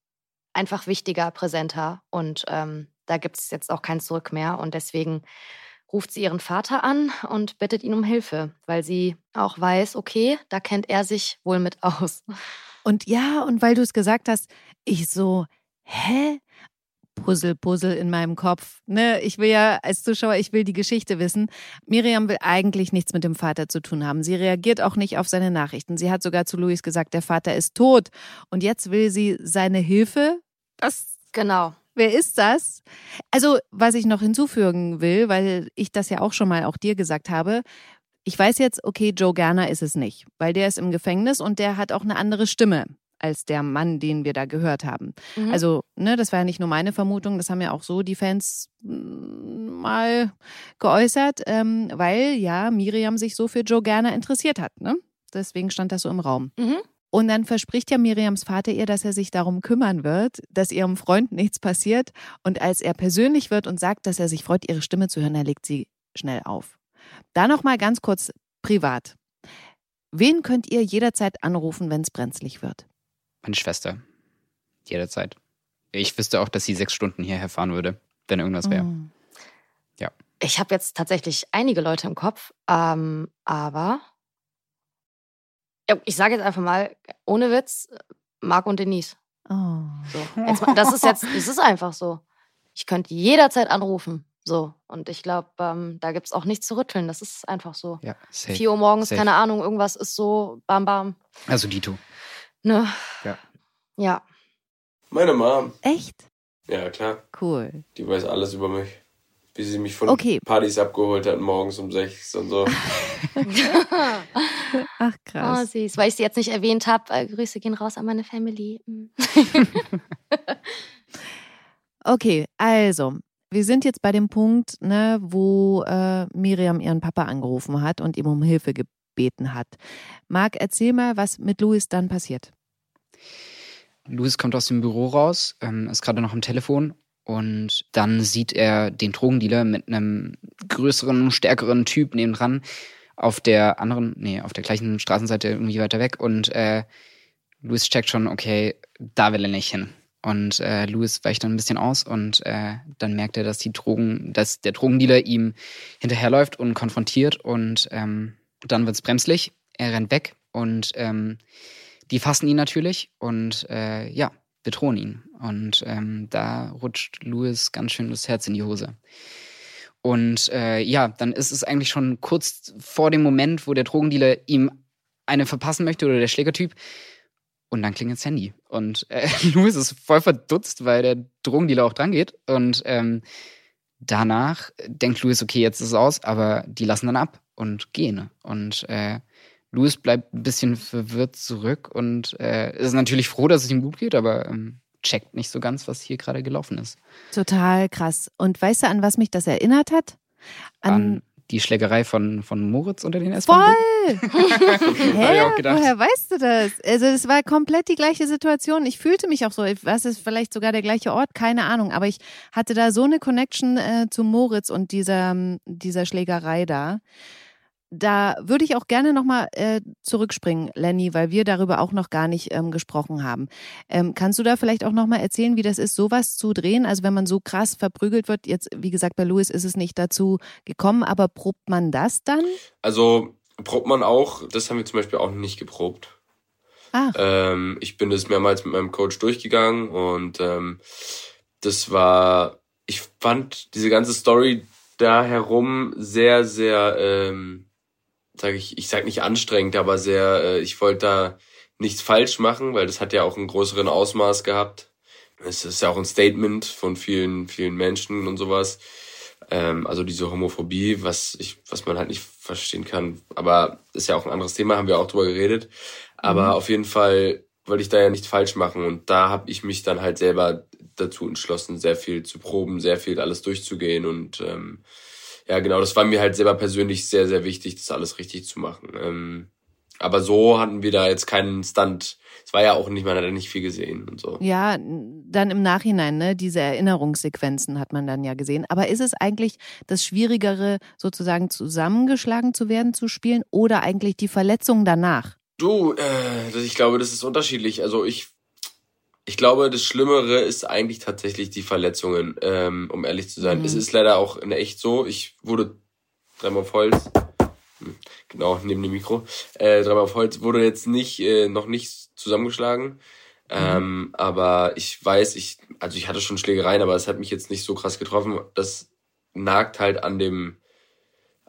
einfach wichtiger, präsenter und ähm, da gibt es jetzt auch kein Zurück mehr. Und deswegen ruft sie ihren Vater an und bittet ihn um Hilfe, weil sie auch weiß, okay, da kennt er sich wohl mit aus. Und ja, und weil du es gesagt hast, ich so, hä? Puzzle, Puzzle in meinem Kopf. Ne, ich will ja als Zuschauer, ich will die Geschichte wissen. Miriam will eigentlich nichts mit dem Vater zu tun haben. Sie reagiert auch nicht auf seine Nachrichten. Sie hat sogar zu Luis gesagt, der Vater ist tot. Und jetzt will sie seine Hilfe. Das genau. Wer ist das? Also, was ich noch hinzufügen will, weil ich das ja auch schon mal auch dir gesagt habe, ich weiß jetzt, okay, Joe Gerner ist es nicht, weil der ist im Gefängnis und der hat auch eine andere Stimme als der Mann, den wir da gehört haben. Mhm. Also, ne, das war ja nicht nur meine Vermutung, das haben ja auch so die Fans mm, mal geäußert, ähm, weil ja Miriam sich so für Joe Gerner interessiert hat. Ne? Deswegen stand das so im Raum. Mhm. Und dann verspricht ja Miriams Vater ihr, dass er sich darum kümmern wird, dass ihrem Freund nichts passiert. Und als er persönlich wird und sagt, dass er sich freut, ihre Stimme zu hören, er legt sie schnell auf. Da noch mal ganz kurz privat. Wen könnt ihr jederzeit anrufen, wenn es brenzlig wird? Meine Schwester. Jederzeit. Ich wüsste auch, dass sie sechs Stunden hierher fahren würde, wenn irgendwas wäre. Mm. Ja. Ich habe jetzt tatsächlich einige Leute im Kopf, ähm, aber ich sage jetzt einfach mal, ohne Witz, Marc und Denise. Oh. So, jetzt, das ist jetzt, es ist einfach so. Ich könnte jederzeit anrufen. So. Und ich glaube, ähm, da gibt es auch nichts zu rütteln. Das ist einfach so. Ja, safe. 4 Uhr morgens, safe. keine Ahnung, irgendwas ist so, bam, bam. Also Dito. Ne? Ja. Ja. Meine Mom. Echt? Ja, klar. Cool. Die weiß alles über mich wie sie mich von okay. Partys abgeholt hat morgens um sechs und so. Ach krass. Oh, süß. Weil ich sie jetzt nicht erwähnt habe. Äh, Grüße gehen raus an meine Family. Mm. okay, also wir sind jetzt bei dem Punkt, ne, wo äh, Miriam ihren Papa angerufen hat und ihm um Hilfe gebeten hat. Marc, erzähl mal, was mit Louis dann passiert. Louis kommt aus dem Büro raus, ähm, ist gerade noch am Telefon und dann sieht er den Drogendealer mit einem größeren, stärkeren Typ nebendran auf der anderen, nee, auf der gleichen Straßenseite irgendwie weiter weg. Und äh, Louis checkt schon, okay, da will er nicht hin. Und äh, Louis weicht dann ein bisschen aus und äh, dann merkt er, dass die Drogen, dass der Drogendealer ihm hinterherläuft und konfrontiert und ähm, dann wird's bremslich. Er rennt weg und ähm, die fassen ihn natürlich und äh, ja, bedrohen ihn. Und ähm, da rutscht Louis ganz schön das Herz in die Hose. Und äh, ja, dann ist es eigentlich schon kurz vor dem Moment, wo der Drogendealer ihm eine verpassen möchte oder der Schlägertyp. Und dann klingelt das Handy. Und äh, Louis ist voll verdutzt, weil der Drogendealer auch dran geht. Und ähm, danach denkt Louis, okay, jetzt ist es aus, aber die lassen dann ab und gehen. Und äh, Louis bleibt ein bisschen verwirrt zurück und äh, ist natürlich froh, dass es ihm gut geht, aber ähm, checkt nicht so ganz, was hier gerade gelaufen ist. Total krass. Und weißt du, an was mich das erinnert hat? An, an die Schlägerei von, von Moritz unter den S-Bahn. Voll! Hä? Woher weißt du das? Also es war komplett die gleiche Situation. Ich fühlte mich auch so, was ist vielleicht sogar der gleiche Ort, keine Ahnung. Aber ich hatte da so eine Connection äh, zu Moritz und dieser, dieser Schlägerei da da würde ich auch gerne nochmal äh, zurückspringen, Lenny, weil wir darüber auch noch gar nicht ähm, gesprochen haben. Ähm, kannst du da vielleicht auch nochmal erzählen, wie das ist, sowas zu drehen? Also wenn man so krass verprügelt wird, jetzt, wie gesagt, bei Louis ist es nicht dazu gekommen, aber probt man das dann? Also probt man auch, das haben wir zum Beispiel auch nicht geprobt. Ah. Ähm, ich bin das mehrmals mit meinem Coach durchgegangen und ähm, das war, ich fand diese ganze Story da herum sehr, sehr ähm, sage ich, ich sag nicht anstrengend, aber sehr, äh, ich wollte da nichts falsch machen, weil das hat ja auch einen größeren Ausmaß gehabt. Es ist ja auch ein Statement von vielen, vielen Menschen und sowas. Ähm, also diese Homophobie, was ich, was man halt nicht verstehen kann. Aber ist ja auch ein anderes Thema, haben wir auch drüber geredet. Aber mhm. auf jeden Fall wollte ich da ja nicht falsch machen. Und da habe ich mich dann halt selber dazu entschlossen, sehr viel zu proben, sehr viel alles durchzugehen und ähm, ja, genau, das war mir halt selber persönlich sehr, sehr wichtig, das alles richtig zu machen. Ähm, aber so hatten wir da jetzt keinen Stunt. Es war ja auch nicht, man hat ja nicht viel gesehen und so. Ja, dann im Nachhinein, ne, diese Erinnerungssequenzen hat man dann ja gesehen. Aber ist es eigentlich das Schwierigere, sozusagen zusammengeschlagen zu werden, zu spielen, oder eigentlich die Verletzung danach? Du, äh, ich glaube, das ist unterschiedlich. Also ich, ich glaube, das Schlimmere ist eigentlich tatsächlich die Verletzungen, ähm, um ehrlich zu sein. Mhm. Es ist leider auch in echt so. Ich wurde dreimal auf Holz. Hm, genau, neben dem Mikro. Äh, dreimal auf Holz wurde jetzt nicht, äh, noch nicht zusammengeschlagen. Mhm. Ähm, aber ich weiß, ich, also ich hatte schon Schlägereien, aber es hat mich jetzt nicht so krass getroffen. Das nagt halt an dem,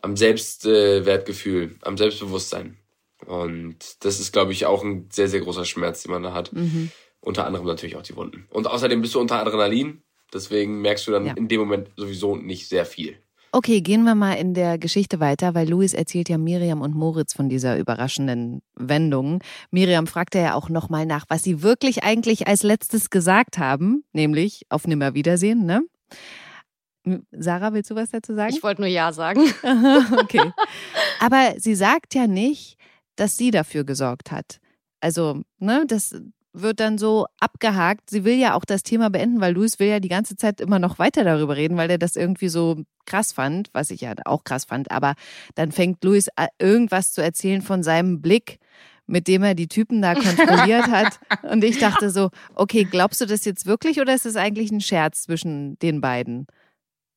am Selbstwertgefühl, am Selbstbewusstsein. Und das ist, glaube ich, auch ein sehr, sehr großer Schmerz, den man da hat. Mhm. Unter anderem natürlich auch die Wunden. Und außerdem bist du unter Adrenalin. Deswegen merkst du dann ja. in dem Moment sowieso nicht sehr viel. Okay, gehen wir mal in der Geschichte weiter, weil Louis erzählt ja Miriam und Moritz von dieser überraschenden Wendung. Miriam fragte ja auch nochmal nach, was sie wirklich eigentlich als letztes gesagt haben, nämlich auf Nimmerwiedersehen, ne? Sarah, willst du was dazu sagen? Ich wollte nur Ja sagen. okay. Aber sie sagt ja nicht, dass sie dafür gesorgt hat. Also, ne, das, wird dann so abgehakt. Sie will ja auch das Thema beenden, weil Luis will ja die ganze Zeit immer noch weiter darüber reden, weil er das irgendwie so krass fand, was ich ja auch krass fand. Aber dann fängt Luis irgendwas zu erzählen von seinem Blick, mit dem er die Typen da kontrolliert hat. Und ich dachte so, okay, glaubst du das jetzt wirklich oder ist es eigentlich ein Scherz zwischen den beiden?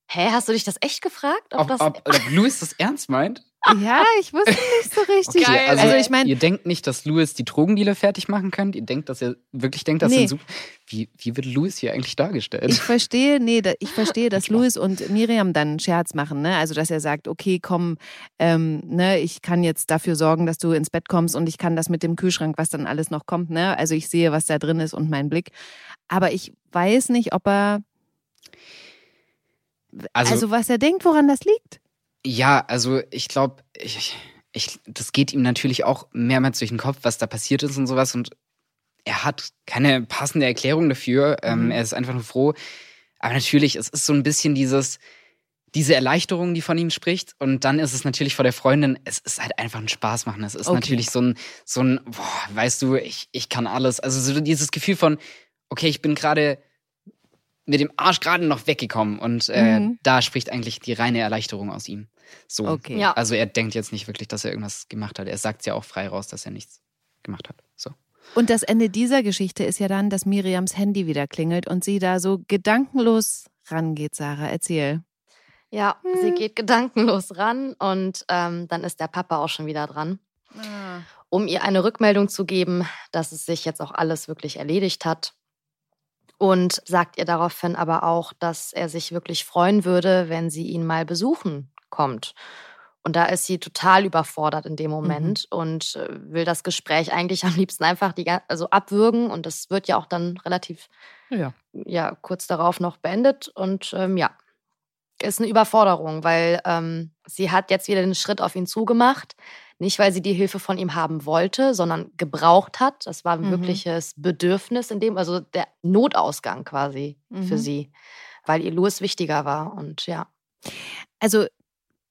Hä, hast du dich das echt gefragt? Ob, ob, ob, ob Louis das ernst meint? Ja, ich wusste nicht so richtig. Okay, also, also ich meine, ihr denkt nicht, dass Louis die Drogendealer fertig machen könnt. Ihr denkt, dass er wirklich denkt, dass nee. er super. Wie, wie wird Louis hier eigentlich dargestellt? Ich verstehe, nee, ich verstehe, dass Louis und Miriam dann einen Scherz machen, ne? Also dass er sagt, okay, komm, ähm, ne, ich kann jetzt dafür sorgen, dass du ins Bett kommst und ich kann das mit dem Kühlschrank, was dann alles noch kommt, ne? Also ich sehe, was da drin ist und mein Blick. Aber ich weiß nicht, ob er also, also was er denkt, woran das liegt. Ja, also ich glaube, ich, ich, das geht ihm natürlich auch mehrmals durch den Kopf, was da passiert ist und sowas. Und er hat keine passende Erklärung dafür. Ähm, mhm. er ist einfach nur froh. Aber natürlich, es ist so ein bisschen dieses, diese Erleichterung, die von ihm spricht. Und dann ist es natürlich vor der Freundin, es ist halt einfach ein Spaß machen. Es ist okay. natürlich so ein, so ein, boah, weißt du, ich, ich kann alles. Also so dieses Gefühl von, okay, ich bin gerade mit dem Arsch gerade noch weggekommen. Und äh, mhm. da spricht eigentlich die reine Erleichterung aus ihm. So. Okay. Ja. Also er denkt jetzt nicht wirklich, dass er irgendwas gemacht hat. Er sagt ja auch frei raus, dass er nichts gemacht hat. So. Und das Ende dieser Geschichte ist ja dann, dass Miriams Handy wieder klingelt und sie da so gedankenlos rangeht, Sarah. Erzähl. Ja, hm. sie geht gedankenlos ran und ähm, dann ist der Papa auch schon wieder dran. Ah. Um ihr eine Rückmeldung zu geben, dass es sich jetzt auch alles wirklich erledigt hat und sagt ihr daraufhin aber auch, dass er sich wirklich freuen würde, wenn sie ihn mal besuchen kommt. Und da ist sie total überfordert in dem mhm. Moment mhm. und äh, will das Gespräch eigentlich am liebsten einfach die, also abwürgen. Und das wird ja auch dann relativ ja. ja kurz darauf noch beendet. Und ähm, ja, ist eine Überforderung, weil ähm, sie hat jetzt wieder den Schritt auf ihn zugemacht. Nicht, weil sie die Hilfe von ihm haben wollte, sondern gebraucht hat. Das war ein mhm. wirkliches Bedürfnis in dem, also der Notausgang quasi mhm. für sie, weil ihr Louis wichtiger war. Und ja. Also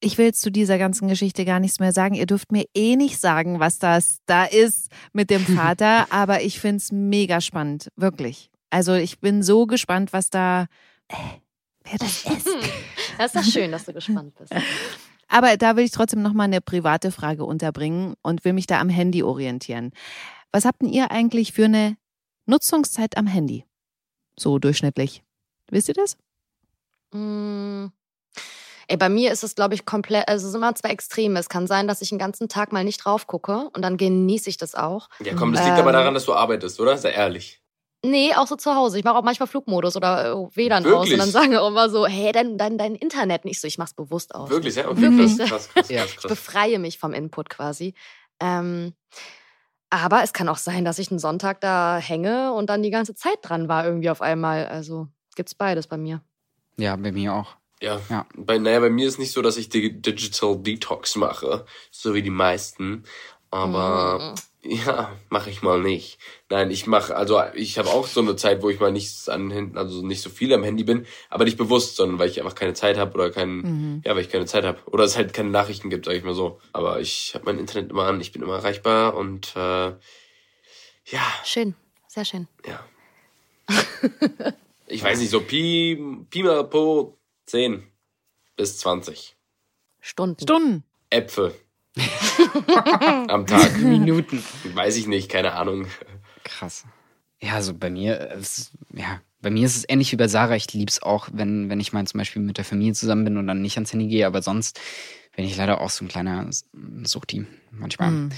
ich will zu dieser ganzen Geschichte gar nichts mehr sagen. Ihr dürft mir eh nicht sagen, was das da ist mit dem Vater, aber ich finde es mega spannend, wirklich. Also ich bin so gespannt, was da, äh, wer das ist. Das ist doch schön, dass du gespannt bist. Aber da will ich trotzdem noch mal eine private Frage unterbringen und will mich da am Handy orientieren. Was habt ihr eigentlich für eine Nutzungszeit am Handy? So durchschnittlich. Wisst ihr das? Mmh. Ey, bei mir ist es, glaube ich, komplett, also es sind immer zwei Extreme. Es kann sein, dass ich einen ganzen Tag mal nicht drauf gucke und dann genieße ich das auch. Ja, komm, das liegt ähm, aber daran, dass du arbeitest, oder? Sei ehrlich. Nee, auch so zu Hause. Ich mache auch manchmal Flugmodus oder äh, WLAN Wirklich? aus und dann sagen auch immer so, hey, dein, dein, dein Internet nicht so. Ich mach's bewusst aus. Wirklich, ja? Okay, Wirklich. Krass, krass, krass, krass, Ich befreie mich vom Input quasi. Ähm, aber es kann auch sein, dass ich einen Sonntag da hänge und dann die ganze Zeit dran war irgendwie auf einmal. Also gibt's beides bei mir. Ja, bei mir auch. Ja, ja. Bei, naja, bei mir ist nicht so, dass ich die Digital Detox mache, so wie die meisten. Aber mm Ja, mache ich mal nicht. Nein, ich mache, also ich habe auch so eine Zeit, wo ich mal nichts an Händen, also nicht so viel am Handy bin, aber nicht bewusst, sondern weil ich einfach keine Zeit habe oder kein, mhm. ja, weil ich keine Zeit habe oder es halt keine Nachrichten gibt, sag ich mal so. Aber ich habe mein Internet immer an, ich bin immer erreichbar und äh, ja. Schön, sehr schön. Ja. ich weiß nicht, so Pi, Pi mal po 10 bis 20. Stunden. Stunden. Äpfel. Am Tag. Minuten. Weiß ich nicht, keine Ahnung. Krass. Ja, also bei mir, ist, ja, bei mir ist es ähnlich wie bei Sarah. Ich liebe es auch, wenn, wenn ich mal zum Beispiel mit der Familie zusammen bin und dann nicht ans Handy gehe, aber sonst bin ich leider auch so ein kleiner Suchti manchmal. Mhm.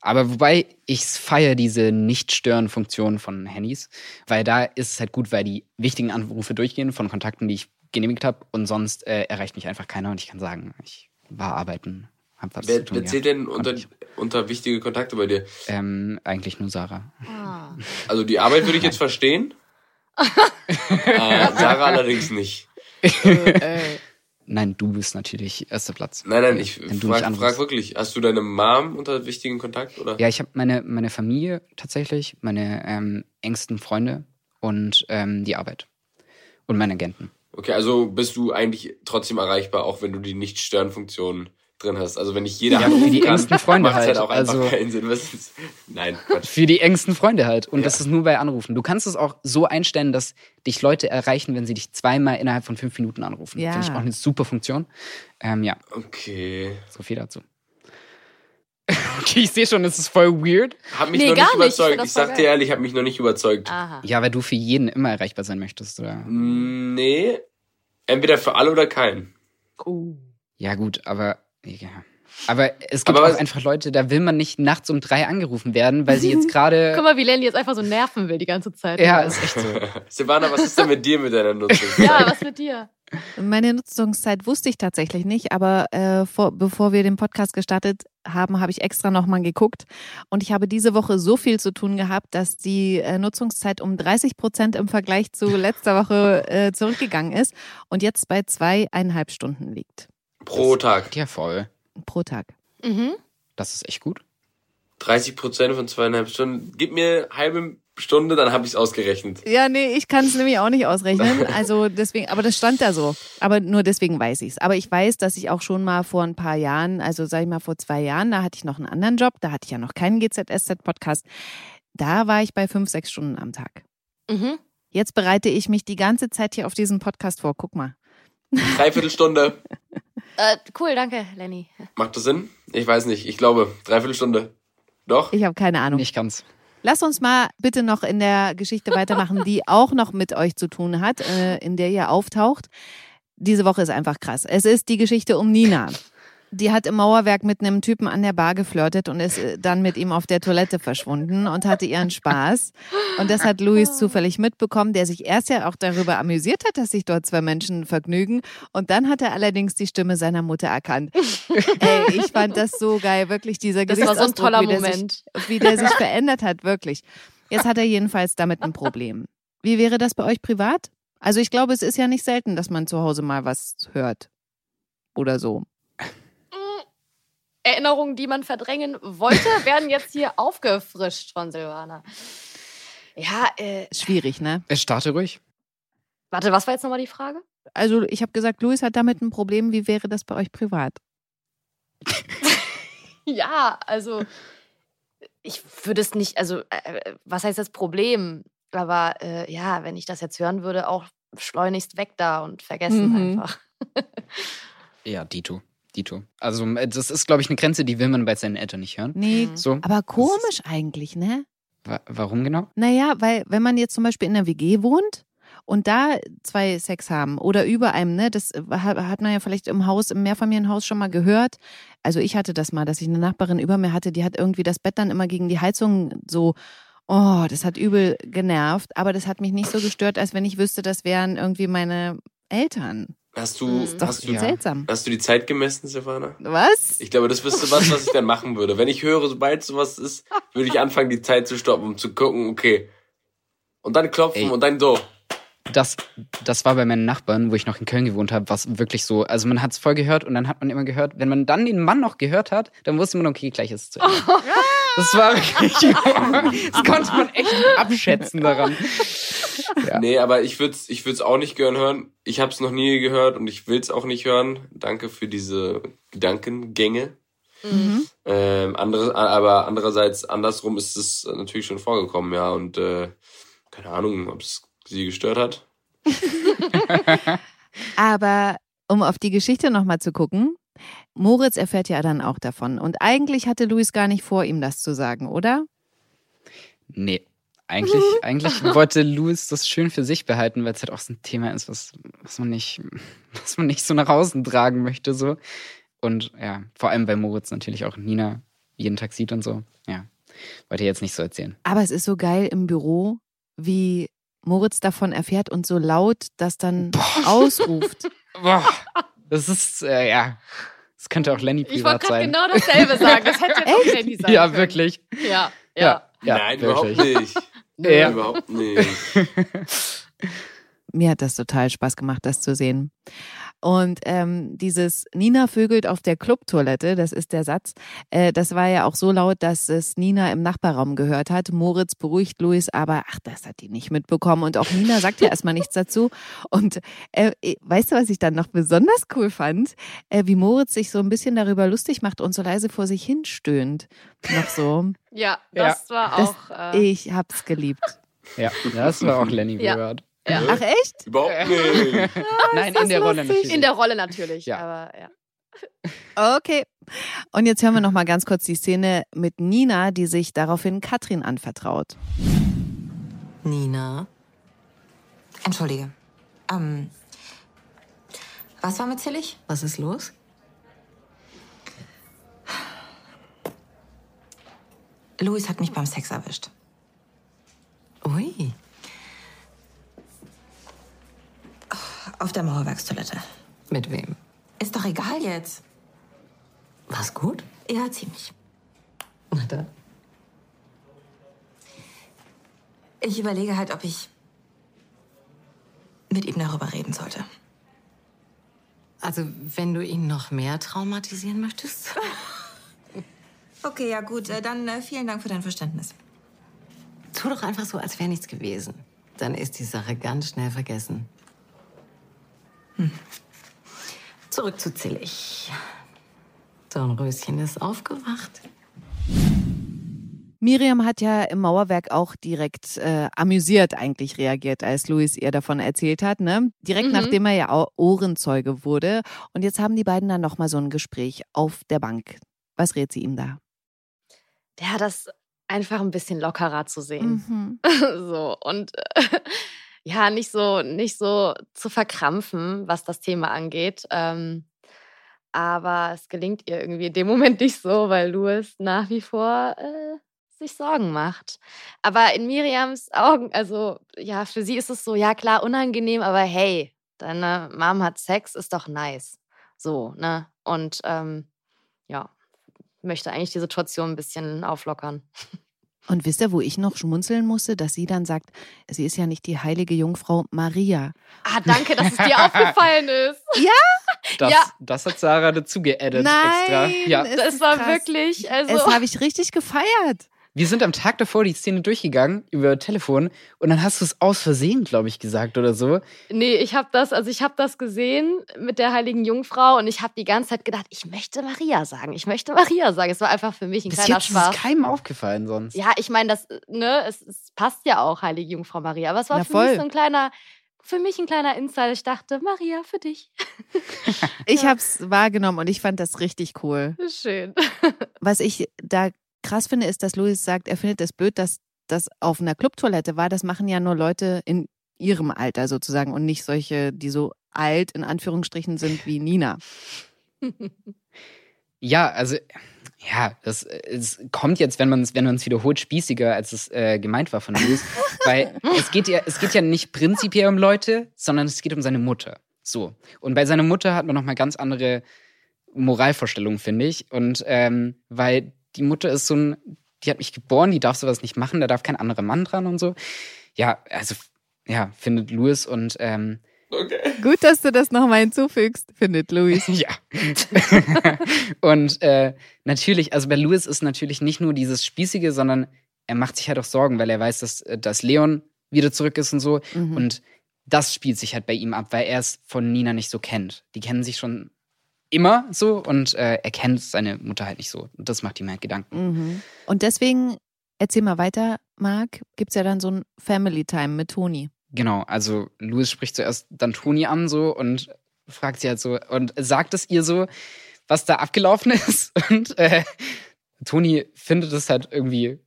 Aber wobei ich feiere diese Nicht-Stören-Funktion von Handys, weil da ist es halt gut, weil die wichtigen Anrufe durchgehen von Kontakten, die ich genehmigt habe und sonst äh, erreicht mich einfach keiner und ich kann sagen, ich war arbeiten hab was wer, zu tun. Wer zählt denn unter, unter wichtige Kontakte bei dir? Ähm, eigentlich nur Sarah. Ah. Also die Arbeit würde ich jetzt verstehen. äh, Sarah allerdings nicht. Äh, nein, du bist natürlich erster Platz. Nein, nein, ich frage frag wirklich, hast du deine Mom unter wichtigen Kontakt? Oder? Ja, ich habe meine, meine Familie tatsächlich, meine ähm, engsten Freunde und ähm, die Arbeit. Und meine Agenten. Okay, also bist du eigentlich trotzdem erreichbar, auch wenn du die Nicht-Stören-Funktion drin hast. Also wenn ich jeder ja, für die kann, engsten Freunde halt. halt auch also keinen Sinn. Was ist, nein, Quatsch. Für die engsten Freunde halt. Und ja. das ist nur bei Anrufen. Du kannst es auch so einstellen, dass dich Leute erreichen, wenn sie dich zweimal innerhalb von fünf Minuten anrufen. Ja. Finde ich auch eine super Funktion. Ähm, ja. Okay. So viel dazu. okay, ich sehe schon, es ist voll weird. Hab mich nee, noch nicht überzeugt. Nicht. Ich, ich sag dir ehrlich, hab mich noch nicht überzeugt. Aha. Ja, weil du für jeden immer erreichbar sein möchtest, oder? Nee. Entweder für alle oder keinen. Oh. Ja, gut, aber ja. Aber es gibt aber auch einfach Leute, da will man nicht nachts um drei angerufen werden, weil sie jetzt gerade. Guck mal, wie Lenny jetzt einfach so nerven will die ganze Zeit. Ja, ist echt so. Silvana, was ist denn mit dir mit deiner Nutzungszeit? ja, was mit dir? Meine Nutzungszeit wusste ich tatsächlich nicht, aber äh, vor, bevor wir den Podcast gestartet haben, habe ich extra nochmal geguckt. Und ich habe diese Woche so viel zu tun gehabt, dass die äh, Nutzungszeit um 30 Prozent im Vergleich zu letzter Woche äh, zurückgegangen ist und jetzt bei zweieinhalb Stunden liegt. Pro Tag. Ja, voll. Pro Tag. Mhm. Das ist echt gut. 30 Prozent von zweieinhalb Stunden. Gib mir halbe Stunde, dann habe ich es ausgerechnet. Ja, nee, ich kann es nämlich auch nicht ausrechnen. Also deswegen, aber das stand da so. Aber nur deswegen weiß ich es. Aber ich weiß, dass ich auch schon mal vor ein paar Jahren, also sag ich mal vor zwei Jahren, da hatte ich noch einen anderen Job, da hatte ich ja noch keinen GZSZ-Podcast. Da war ich bei fünf, sechs Stunden am Tag. Mhm. Jetzt bereite ich mich die ganze Zeit hier auf diesen Podcast vor. Guck mal. Dreiviertelstunde. Äh, cool, danke, Lenny. Macht das Sinn? Ich weiß nicht. Ich glaube, Dreiviertelstunde. Doch? Ich habe keine Ahnung. Ich kann's. Lass uns mal bitte noch in der Geschichte weitermachen, die auch noch mit euch zu tun hat, äh, in der ihr auftaucht. Diese Woche ist einfach krass. Es ist die Geschichte um Nina die hat im Mauerwerk mit einem Typen an der Bar geflirtet und ist äh, dann mit ihm auf der Toilette verschwunden und hatte ihren Spaß. Und das hat Luis zufällig mitbekommen, der sich erst ja auch darüber amüsiert hat, dass sich dort zwei Menschen vergnügen. Und dann hat er allerdings die Stimme seiner Mutter erkannt. Ey, ich fand das so geil, wirklich dieser Das war so ein toller wie Moment. Sich, wie der sich verändert hat, wirklich. Jetzt hat er jedenfalls damit ein Problem. Wie wäre das bei euch privat? Also ich glaube, es ist ja nicht selten, dass man zu Hause mal was hört. Oder so. Erinnerungen, die man verdrängen wollte, werden jetzt hier aufgefrischt von Silvana. Ja, äh. Schwierig, ne? Ich starte ruhig. Warte, was war jetzt nochmal die Frage? Also, ich habe gesagt, Luis hat damit ein Problem. Wie wäre das bei euch privat? ja, also, ich würde es nicht, also, äh, was heißt das Problem? Aber äh, ja, wenn ich das jetzt hören würde, auch schleunigst weg da und vergessen mhm. einfach. ja, Dito. Dito. Also, äh, das ist, glaube ich, eine Grenze, die will man bei seinen Eltern nicht hören. Nee, so. aber komisch eigentlich, ne? Wa warum genau? Naja, weil, wenn man jetzt zum Beispiel in einer WG wohnt und da zwei Sex haben oder über einem, ne, das hat man ja vielleicht im Haus, im Mehrfamilienhaus schon mal gehört. Also, ich hatte das mal, dass ich eine Nachbarin über mir hatte, die hat irgendwie das Bett dann immer gegen die Heizung so Oh, das hat übel genervt, aber das hat mich nicht so gestört, als wenn ich wüsste, das wären irgendwie meine Eltern. Hast du, das ist doch hast du, seltsam. Hast du die Zeit gemessen, Stefana? Was? Ich glaube, das wüsste was, was ich dann machen würde. Wenn ich höre, sobald sowas ist, würde ich anfangen, die Zeit zu stoppen, um zu gucken, okay. Und dann klopfen Ey. und dann so. Das, das war bei meinen Nachbarn, wo ich noch in Köln gewohnt habe, was wirklich so, also man hat es voll gehört und dann hat man immer gehört, wenn man dann den Mann noch gehört hat, dann wusste man, okay, gleich ist es zu Ende. Das war wirklich, das konnte man echt abschätzen daran. Ja. Nee, aber ich würde es ich würd's auch nicht gern hören. Ich habe es noch nie gehört und ich will es auch nicht hören. Danke für diese Gedankengänge. Mhm. Ähm, andere, aber andererseits, andersrum ist es natürlich schon vorgekommen, ja. Und äh, keine Ahnung, ob es sie gestört hat. aber um auf die Geschichte nochmal zu gucken, Moritz erfährt ja dann auch davon. Und eigentlich hatte Luis gar nicht vor, ihm das zu sagen, oder? Nee. Eigentlich, eigentlich wollte Louis das schön für sich behalten, weil es halt auch so ein Thema ist, was, was, man nicht, was man nicht so nach außen tragen möchte. So. Und ja, vor allem weil Moritz natürlich auch Nina jeden Tag sieht und so. Ja, wollte jetzt nicht so erzählen. Aber es ist so geil im Büro, wie Moritz davon erfährt und so laut das dann Boah. ausruft. Boah. Das ist, äh, ja. Das könnte auch Lenny privat sein. Ich wollte genau dasselbe sagen. Das hätte auch Lenny sein Ja, können. wirklich. Ja, ja. ja Nein, wirklich. überhaupt nicht. Ja. Überhaupt nicht. Mir hat das total Spaß gemacht, das zu sehen. Und ähm, dieses Nina vögelt auf der Clubtoilette, das ist der Satz, äh, das war ja auch so laut, dass es Nina im Nachbarraum gehört hat. Moritz beruhigt Luis, aber ach, das hat die nicht mitbekommen. Und auch Nina sagt ja erstmal nichts dazu. Und äh, weißt du, was ich dann noch besonders cool fand? Äh, wie Moritz sich so ein bisschen darüber lustig macht und so leise vor sich hin stöhnt. Noch so. Ja, das ja. war auch. Das, äh... Ich hab's geliebt. Ja, das war auch Lenny ja. Ja. Ach echt? Überhaupt nicht. Nein, in der Rolle natürlich. In der Rolle natürlich, ja. aber ja. Okay. Und jetzt hören wir noch mal ganz kurz die Szene mit Nina, die sich daraufhin Katrin anvertraut. Nina? Entschuldige. Ähm, was war mit Zillig? Was ist los? Louis hat mich beim Sex erwischt. Ui. Auf der Mauerwerkstoilette. Mit wem? Ist doch egal jetzt. War's gut? Ja, ziemlich. Na dann. Ich überlege halt, ob ich mit ihm darüber reden sollte. Also, wenn du ihn noch mehr traumatisieren möchtest? okay, ja gut. Äh, dann äh, vielen Dank für dein Verständnis. Tu doch einfach so, als wäre nichts gewesen. Dann ist die Sache ganz schnell vergessen. Hm. Zurück zu Zillig. Dornröschen ist aufgewacht. Miriam hat ja im Mauerwerk auch direkt äh, amüsiert eigentlich reagiert, als Luis ihr davon erzählt hat, ne? Direkt mhm. nachdem er ja Ohrenzeuge wurde. Und jetzt haben die beiden dann nochmal so ein Gespräch auf der Bank. Was rät sie ihm da? Der hat das einfach ein bisschen lockerer zu sehen. Mhm. so und äh, ja, nicht so, nicht so zu verkrampfen, was das Thema angeht. Ähm, aber es gelingt ihr irgendwie in dem Moment nicht so, weil Louis nach wie vor äh, sich Sorgen macht. Aber in Miriams Augen, also ja, für sie ist es so, ja klar, unangenehm, aber hey, deine Mom hat Sex, ist doch nice. So, ne? Und ähm, ja, möchte eigentlich die Situation ein bisschen auflockern. Und wisst ihr, wo ich noch schmunzeln musste, dass sie dann sagt, sie ist ja nicht die heilige Jungfrau Maria. Ah, danke, dass es dir aufgefallen ist. Ja? Das, ja. das hat Sarah dazu geaddet Nein, extra. Ja. Das war krass. wirklich, also. Das habe ich richtig gefeiert. Wir sind am Tag davor die Szene durchgegangen über Telefon und dann hast du es aus Versehen, glaube ich, gesagt oder so. Nee, ich habe das, also ich habe das gesehen mit der heiligen Jungfrau und ich habe die ganze Zeit gedacht, ich möchte Maria sagen, ich möchte Maria sagen. Es war einfach für mich ein Bis kleiner jetzt Spaß. ist keinem aufgefallen sonst. Ja, ich meine, das, ne, es, es, passt ja auch, heilige Jungfrau Maria, aber es war Na, für voll. mich so ein kleiner, für mich ein kleiner Insider. Ich dachte, Maria, für dich. ich habe es wahrgenommen und ich fand das richtig cool. Schön. Was ich da krass finde, ist, dass Louis sagt, er findet es blöd, dass das auf einer Clubtoilette war. Das machen ja nur Leute in ihrem Alter sozusagen und nicht solche, die so alt in Anführungsstrichen sind wie Nina. Ja, also ja, das es kommt jetzt, wenn man es wenn man's wiederholt, spießiger, als es äh, gemeint war von Louis. weil es geht, ja, es geht ja nicht prinzipiell um Leute, sondern es geht um seine Mutter. So. Und bei seiner Mutter hat man nochmal ganz andere Moralvorstellungen, finde ich. Und ähm, weil die Mutter ist so ein, die hat mich geboren, die darf sowas nicht machen, da darf kein anderer Mann dran und so. Ja, also, ja, findet Louis und ähm, Okay. Gut, dass du das nochmal hinzufügst, findet Louis. Ja. und äh, natürlich, also bei Louis ist natürlich nicht nur dieses Spießige, sondern er macht sich halt auch Sorgen, weil er weiß, dass, äh, dass Leon wieder zurück ist und so. Mhm. Und das spielt sich halt bei ihm ab, weil er es von Nina nicht so kennt. Die kennen sich schon immer so und äh, er kennt seine Mutter halt nicht so. Und das macht ihm halt Gedanken. Mhm. Und deswegen, erzähl mal weiter, Marc, gibt es ja dann so ein Family Time mit Toni. Genau, also Louis spricht zuerst dann Toni an so und fragt sie halt so und sagt es ihr so, was da abgelaufen ist. Und äh, Toni findet es halt irgendwie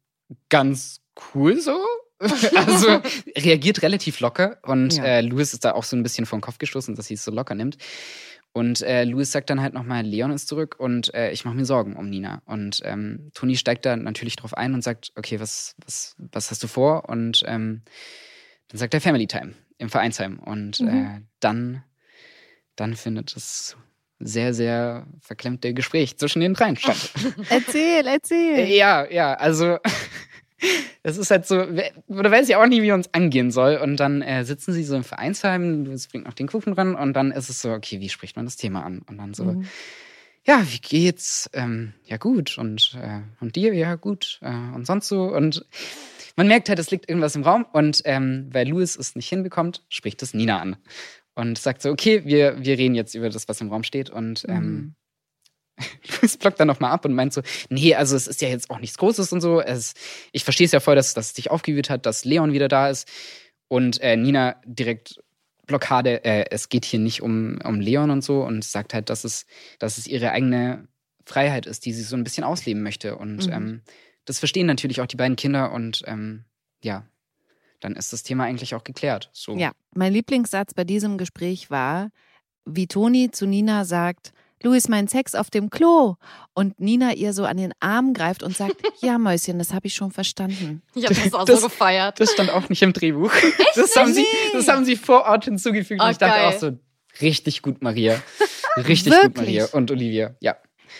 ganz cool so. also reagiert relativ locker und ja. äh, Louis ist da auch so ein bisschen vom Kopf gestoßen, dass sie es so locker nimmt. Und äh, Louis sagt dann halt nochmal, Leon ist zurück und äh, ich mache mir Sorgen um Nina. Und ähm, Toni steigt da natürlich drauf ein und sagt, okay, was, was, was hast du vor? Und ähm, dann sagt er Family Time im Vereinsheim. Und mhm. äh, dann, dann findet das sehr, sehr verklemmte Gespräch zwischen den dreien statt. erzähl, erzähl. Ja, ja, also das ist halt so, oder weiß ich auch nicht, wie uns angehen soll. Und dann äh, sitzen sie so im Vereinsheim, du bringt noch den Kuchen ran und dann ist es so, okay, wie spricht man das Thema an? Und dann so, mhm. ja, wie geht's? Ähm, ja, gut. Und, äh, und dir? Ja, gut. Äh, und sonst so. Und man merkt halt, es liegt irgendwas im Raum. Und ähm, weil Louis es nicht hinbekommt, spricht es Nina an. Und sagt so, okay, wir, wir reden jetzt über das, was im Raum steht. Und ähm, Louis blockt dann nochmal ab und meint so, nee, also es ist ja jetzt auch nichts Großes und so. Es, ich verstehe es ja voll, dass, dass es dich aufgewühlt hat, dass Leon wieder da ist. Und äh, Nina direkt Blockade, äh, es geht hier nicht um, um Leon und so und sagt halt, dass es, dass es ihre eigene Freiheit ist, die sie so ein bisschen ausleben möchte. Und mhm. ähm, das verstehen natürlich auch die beiden Kinder und ähm, ja, dann ist das Thema eigentlich auch geklärt. So. Ja, mein Lieblingssatz bei diesem Gespräch war, wie Toni zu Nina sagt, Louis, mein Sex auf dem Klo. Und Nina ihr so an den Arm greift und sagt, ja, Mäuschen, das habe ich schon verstanden. Ich habe das auch das, so gefeiert. Das stand auch nicht im Drehbuch. Echt? Das haben, sie, das haben sie vor Ort hinzugefügt. Oh, und ich dachte geil. auch so, richtig gut, Maria. Richtig gut, Maria. Und Olivia, ja.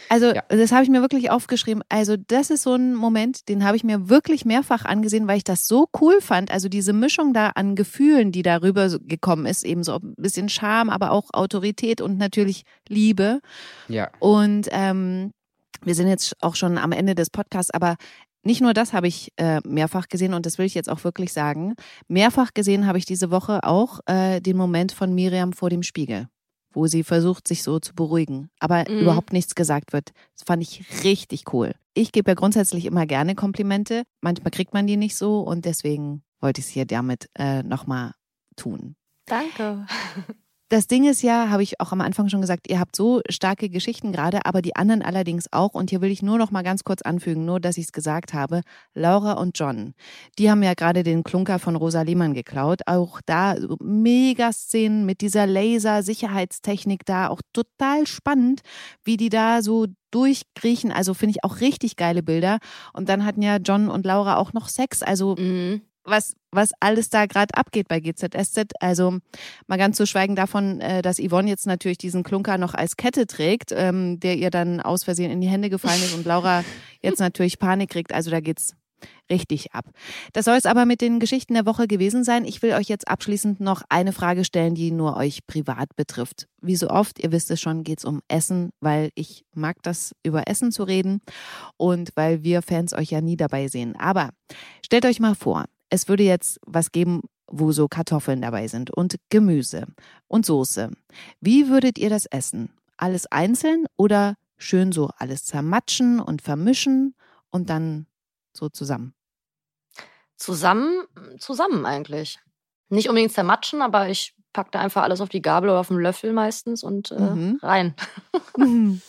Also ja. das habe ich mir wirklich aufgeschrieben. Also das ist so ein Moment, den habe ich mir wirklich mehrfach angesehen, weil ich das so cool fand. Also diese Mischung da an Gefühlen, die darüber gekommen ist, eben so ein bisschen Scham, aber auch Autorität und natürlich Liebe. Ja. Und ähm, wir sind jetzt auch schon am Ende des Podcasts, aber nicht nur das habe ich äh, mehrfach gesehen und das will ich jetzt auch wirklich sagen. Mehrfach gesehen habe ich diese Woche auch äh, den Moment von Miriam vor dem Spiegel wo sie versucht, sich so zu beruhigen, aber mhm. überhaupt nichts gesagt wird. Das fand ich richtig cool. Ich gebe ja grundsätzlich immer gerne Komplimente. Manchmal kriegt man die nicht so und deswegen wollte ich es hier damit äh, nochmal tun. Danke. Das Ding ist ja, habe ich auch am Anfang schon gesagt, ihr habt so starke Geschichten gerade, aber die anderen allerdings auch. Und hier will ich nur noch mal ganz kurz anfügen, nur dass ich es gesagt habe. Laura und John, die haben ja gerade den Klunker von Rosa Lehmann geklaut. Auch da Megaszenen mit dieser Laser-Sicherheitstechnik da, auch total spannend, wie die da so durchkriechen. Also finde ich auch richtig geile Bilder. Und dann hatten ja John und Laura auch noch Sex. Also mhm was, was alles da gerade abgeht bei GZSZ. Also mal ganz zu schweigen davon, äh, dass Yvonne jetzt natürlich diesen Klunker noch als Kette trägt, ähm, der ihr dann aus Versehen in die Hände gefallen ist und Laura jetzt natürlich Panik kriegt. Also da geht's richtig ab. Das soll es aber mit den Geschichten der Woche gewesen sein. Ich will euch jetzt abschließend noch eine Frage stellen, die nur euch privat betrifft. Wie so oft, ihr wisst es schon, geht es um Essen, weil ich mag das, über Essen zu reden und weil wir Fans euch ja nie dabei sehen. Aber stellt euch mal vor, es würde jetzt was geben, wo so Kartoffeln dabei sind und Gemüse und Soße. Wie würdet ihr das essen? Alles einzeln oder schön so alles zermatschen und vermischen und dann so zusammen? Zusammen, zusammen eigentlich. Nicht unbedingt zermatschen, aber ich packe da einfach alles auf die Gabel oder auf den Löffel meistens und äh, mhm. rein.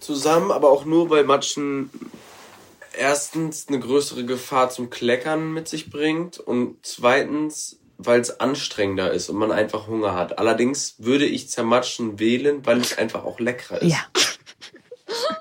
Zusammen, aber auch nur, weil Matschen erstens eine größere Gefahr zum Kleckern mit sich bringt und zweitens, weil es anstrengender ist und man einfach Hunger hat. Allerdings würde ich Zermatschen wählen, weil es einfach auch leckerer ist. Ja.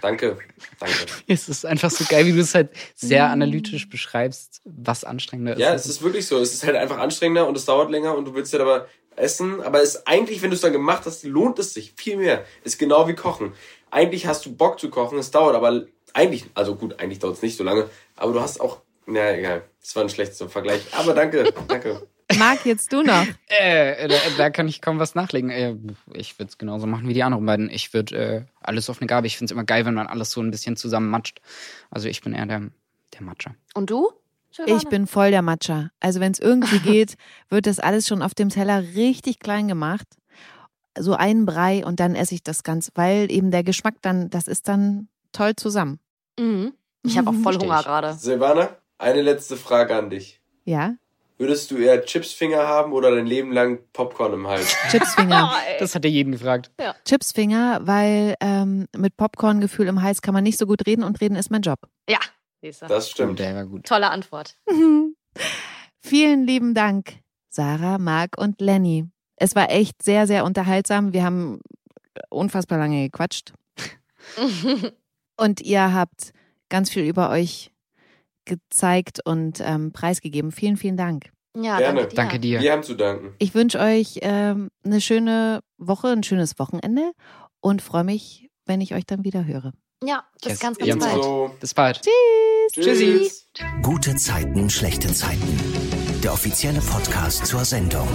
Danke, danke. Es ist einfach so geil, wie du es halt sehr analytisch beschreibst, was anstrengender ist. Ja, es ist wirklich so. Es ist halt einfach anstrengender und es dauert länger und du willst halt aber essen. Aber es eigentlich, wenn du es dann gemacht hast, lohnt es sich viel mehr. Ist genau wie Kochen. Eigentlich hast du Bock zu kochen, es dauert aber eigentlich, also gut, eigentlich dauert es nicht so lange, aber du hast auch, na egal, das war ein schlechter Vergleich. Aber danke, danke. Marc, jetzt du noch. Äh, da, da, kann ich kaum was nachlegen. Äh, ich würde es genauso machen wie die anderen beiden. Ich würde äh, alles auf eine Gabe. Ich finde es immer geil, wenn man alles so ein bisschen zusammen matscht. Also ich bin eher der, der Matscher. Und du? Ich bin voll der Matscher. Also wenn es irgendwie geht, wird das alles schon auf dem Teller richtig klein gemacht. So einen Brei und dann esse ich das ganz, weil eben der Geschmack dann, das ist dann toll zusammen. Mhm. Ich habe auch voll Hunger gerade. Silvana, eine letzte Frage an dich. Ja? Würdest du eher Chipsfinger haben oder dein Leben lang Popcorn im Hals? Chipsfinger. das hat ja jeden gefragt. Ja. Chipsfinger, weil ähm, mit Popcorngefühl im Hals kann man nicht so gut reden und reden ist mein Job. Ja, das stimmt. Der war gut. Tolle Antwort. Vielen lieben Dank, Sarah, Marc und Lenny. Es war echt sehr, sehr unterhaltsam. Wir haben unfassbar lange gequatscht. Und ihr habt ganz viel über euch gezeigt und ähm, preisgegeben. Vielen, vielen Dank. Ja, Gerne. Danke dir. Danke dir. Wir haben zu danken. Ich wünsche euch ähm, eine schöne Woche, ein schönes Wochenende und freue mich, wenn ich euch dann wieder höre. Ja, bis Yes. ganz, ganz Ebenso. bald. So. Bis bald. Tschüss. Tschüssi. Gute Zeiten, schlechte Zeiten. Der offizielle Podcast zur Sendung.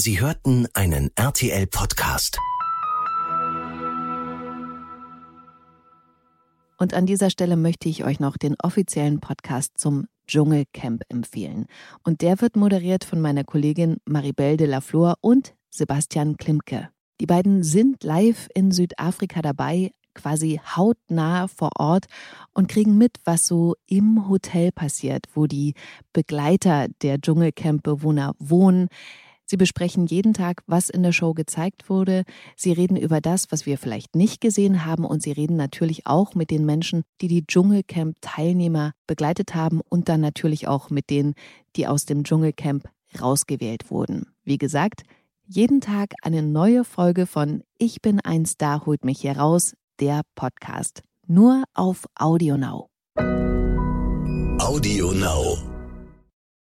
Sie hörten einen RTL-Podcast. Und an dieser Stelle möchte ich euch noch den offiziellen Podcast zum Dschungelcamp empfehlen. Und der wird moderiert von meiner Kollegin Maribel de la Flor und Sebastian Klimke. Die beiden sind live in Südafrika dabei, quasi hautnah vor Ort und kriegen mit, was so im Hotel passiert, wo die Begleiter der Dschungelcamp-Bewohner wohnen. Sie besprechen jeden Tag, was in der Show gezeigt wurde. Sie reden über das, was wir vielleicht nicht gesehen haben. Und sie reden natürlich auch mit den Menschen, die die Dschungelcamp-Teilnehmer begleitet haben und dann natürlich auch mit denen, die aus dem Dschungelcamp rausgewählt wurden. Wie gesagt, jeden Tag eine neue Folge von Ich bin ein Star, holt mich hier raus, der Podcast. Nur auf Audio Now. Audio Now.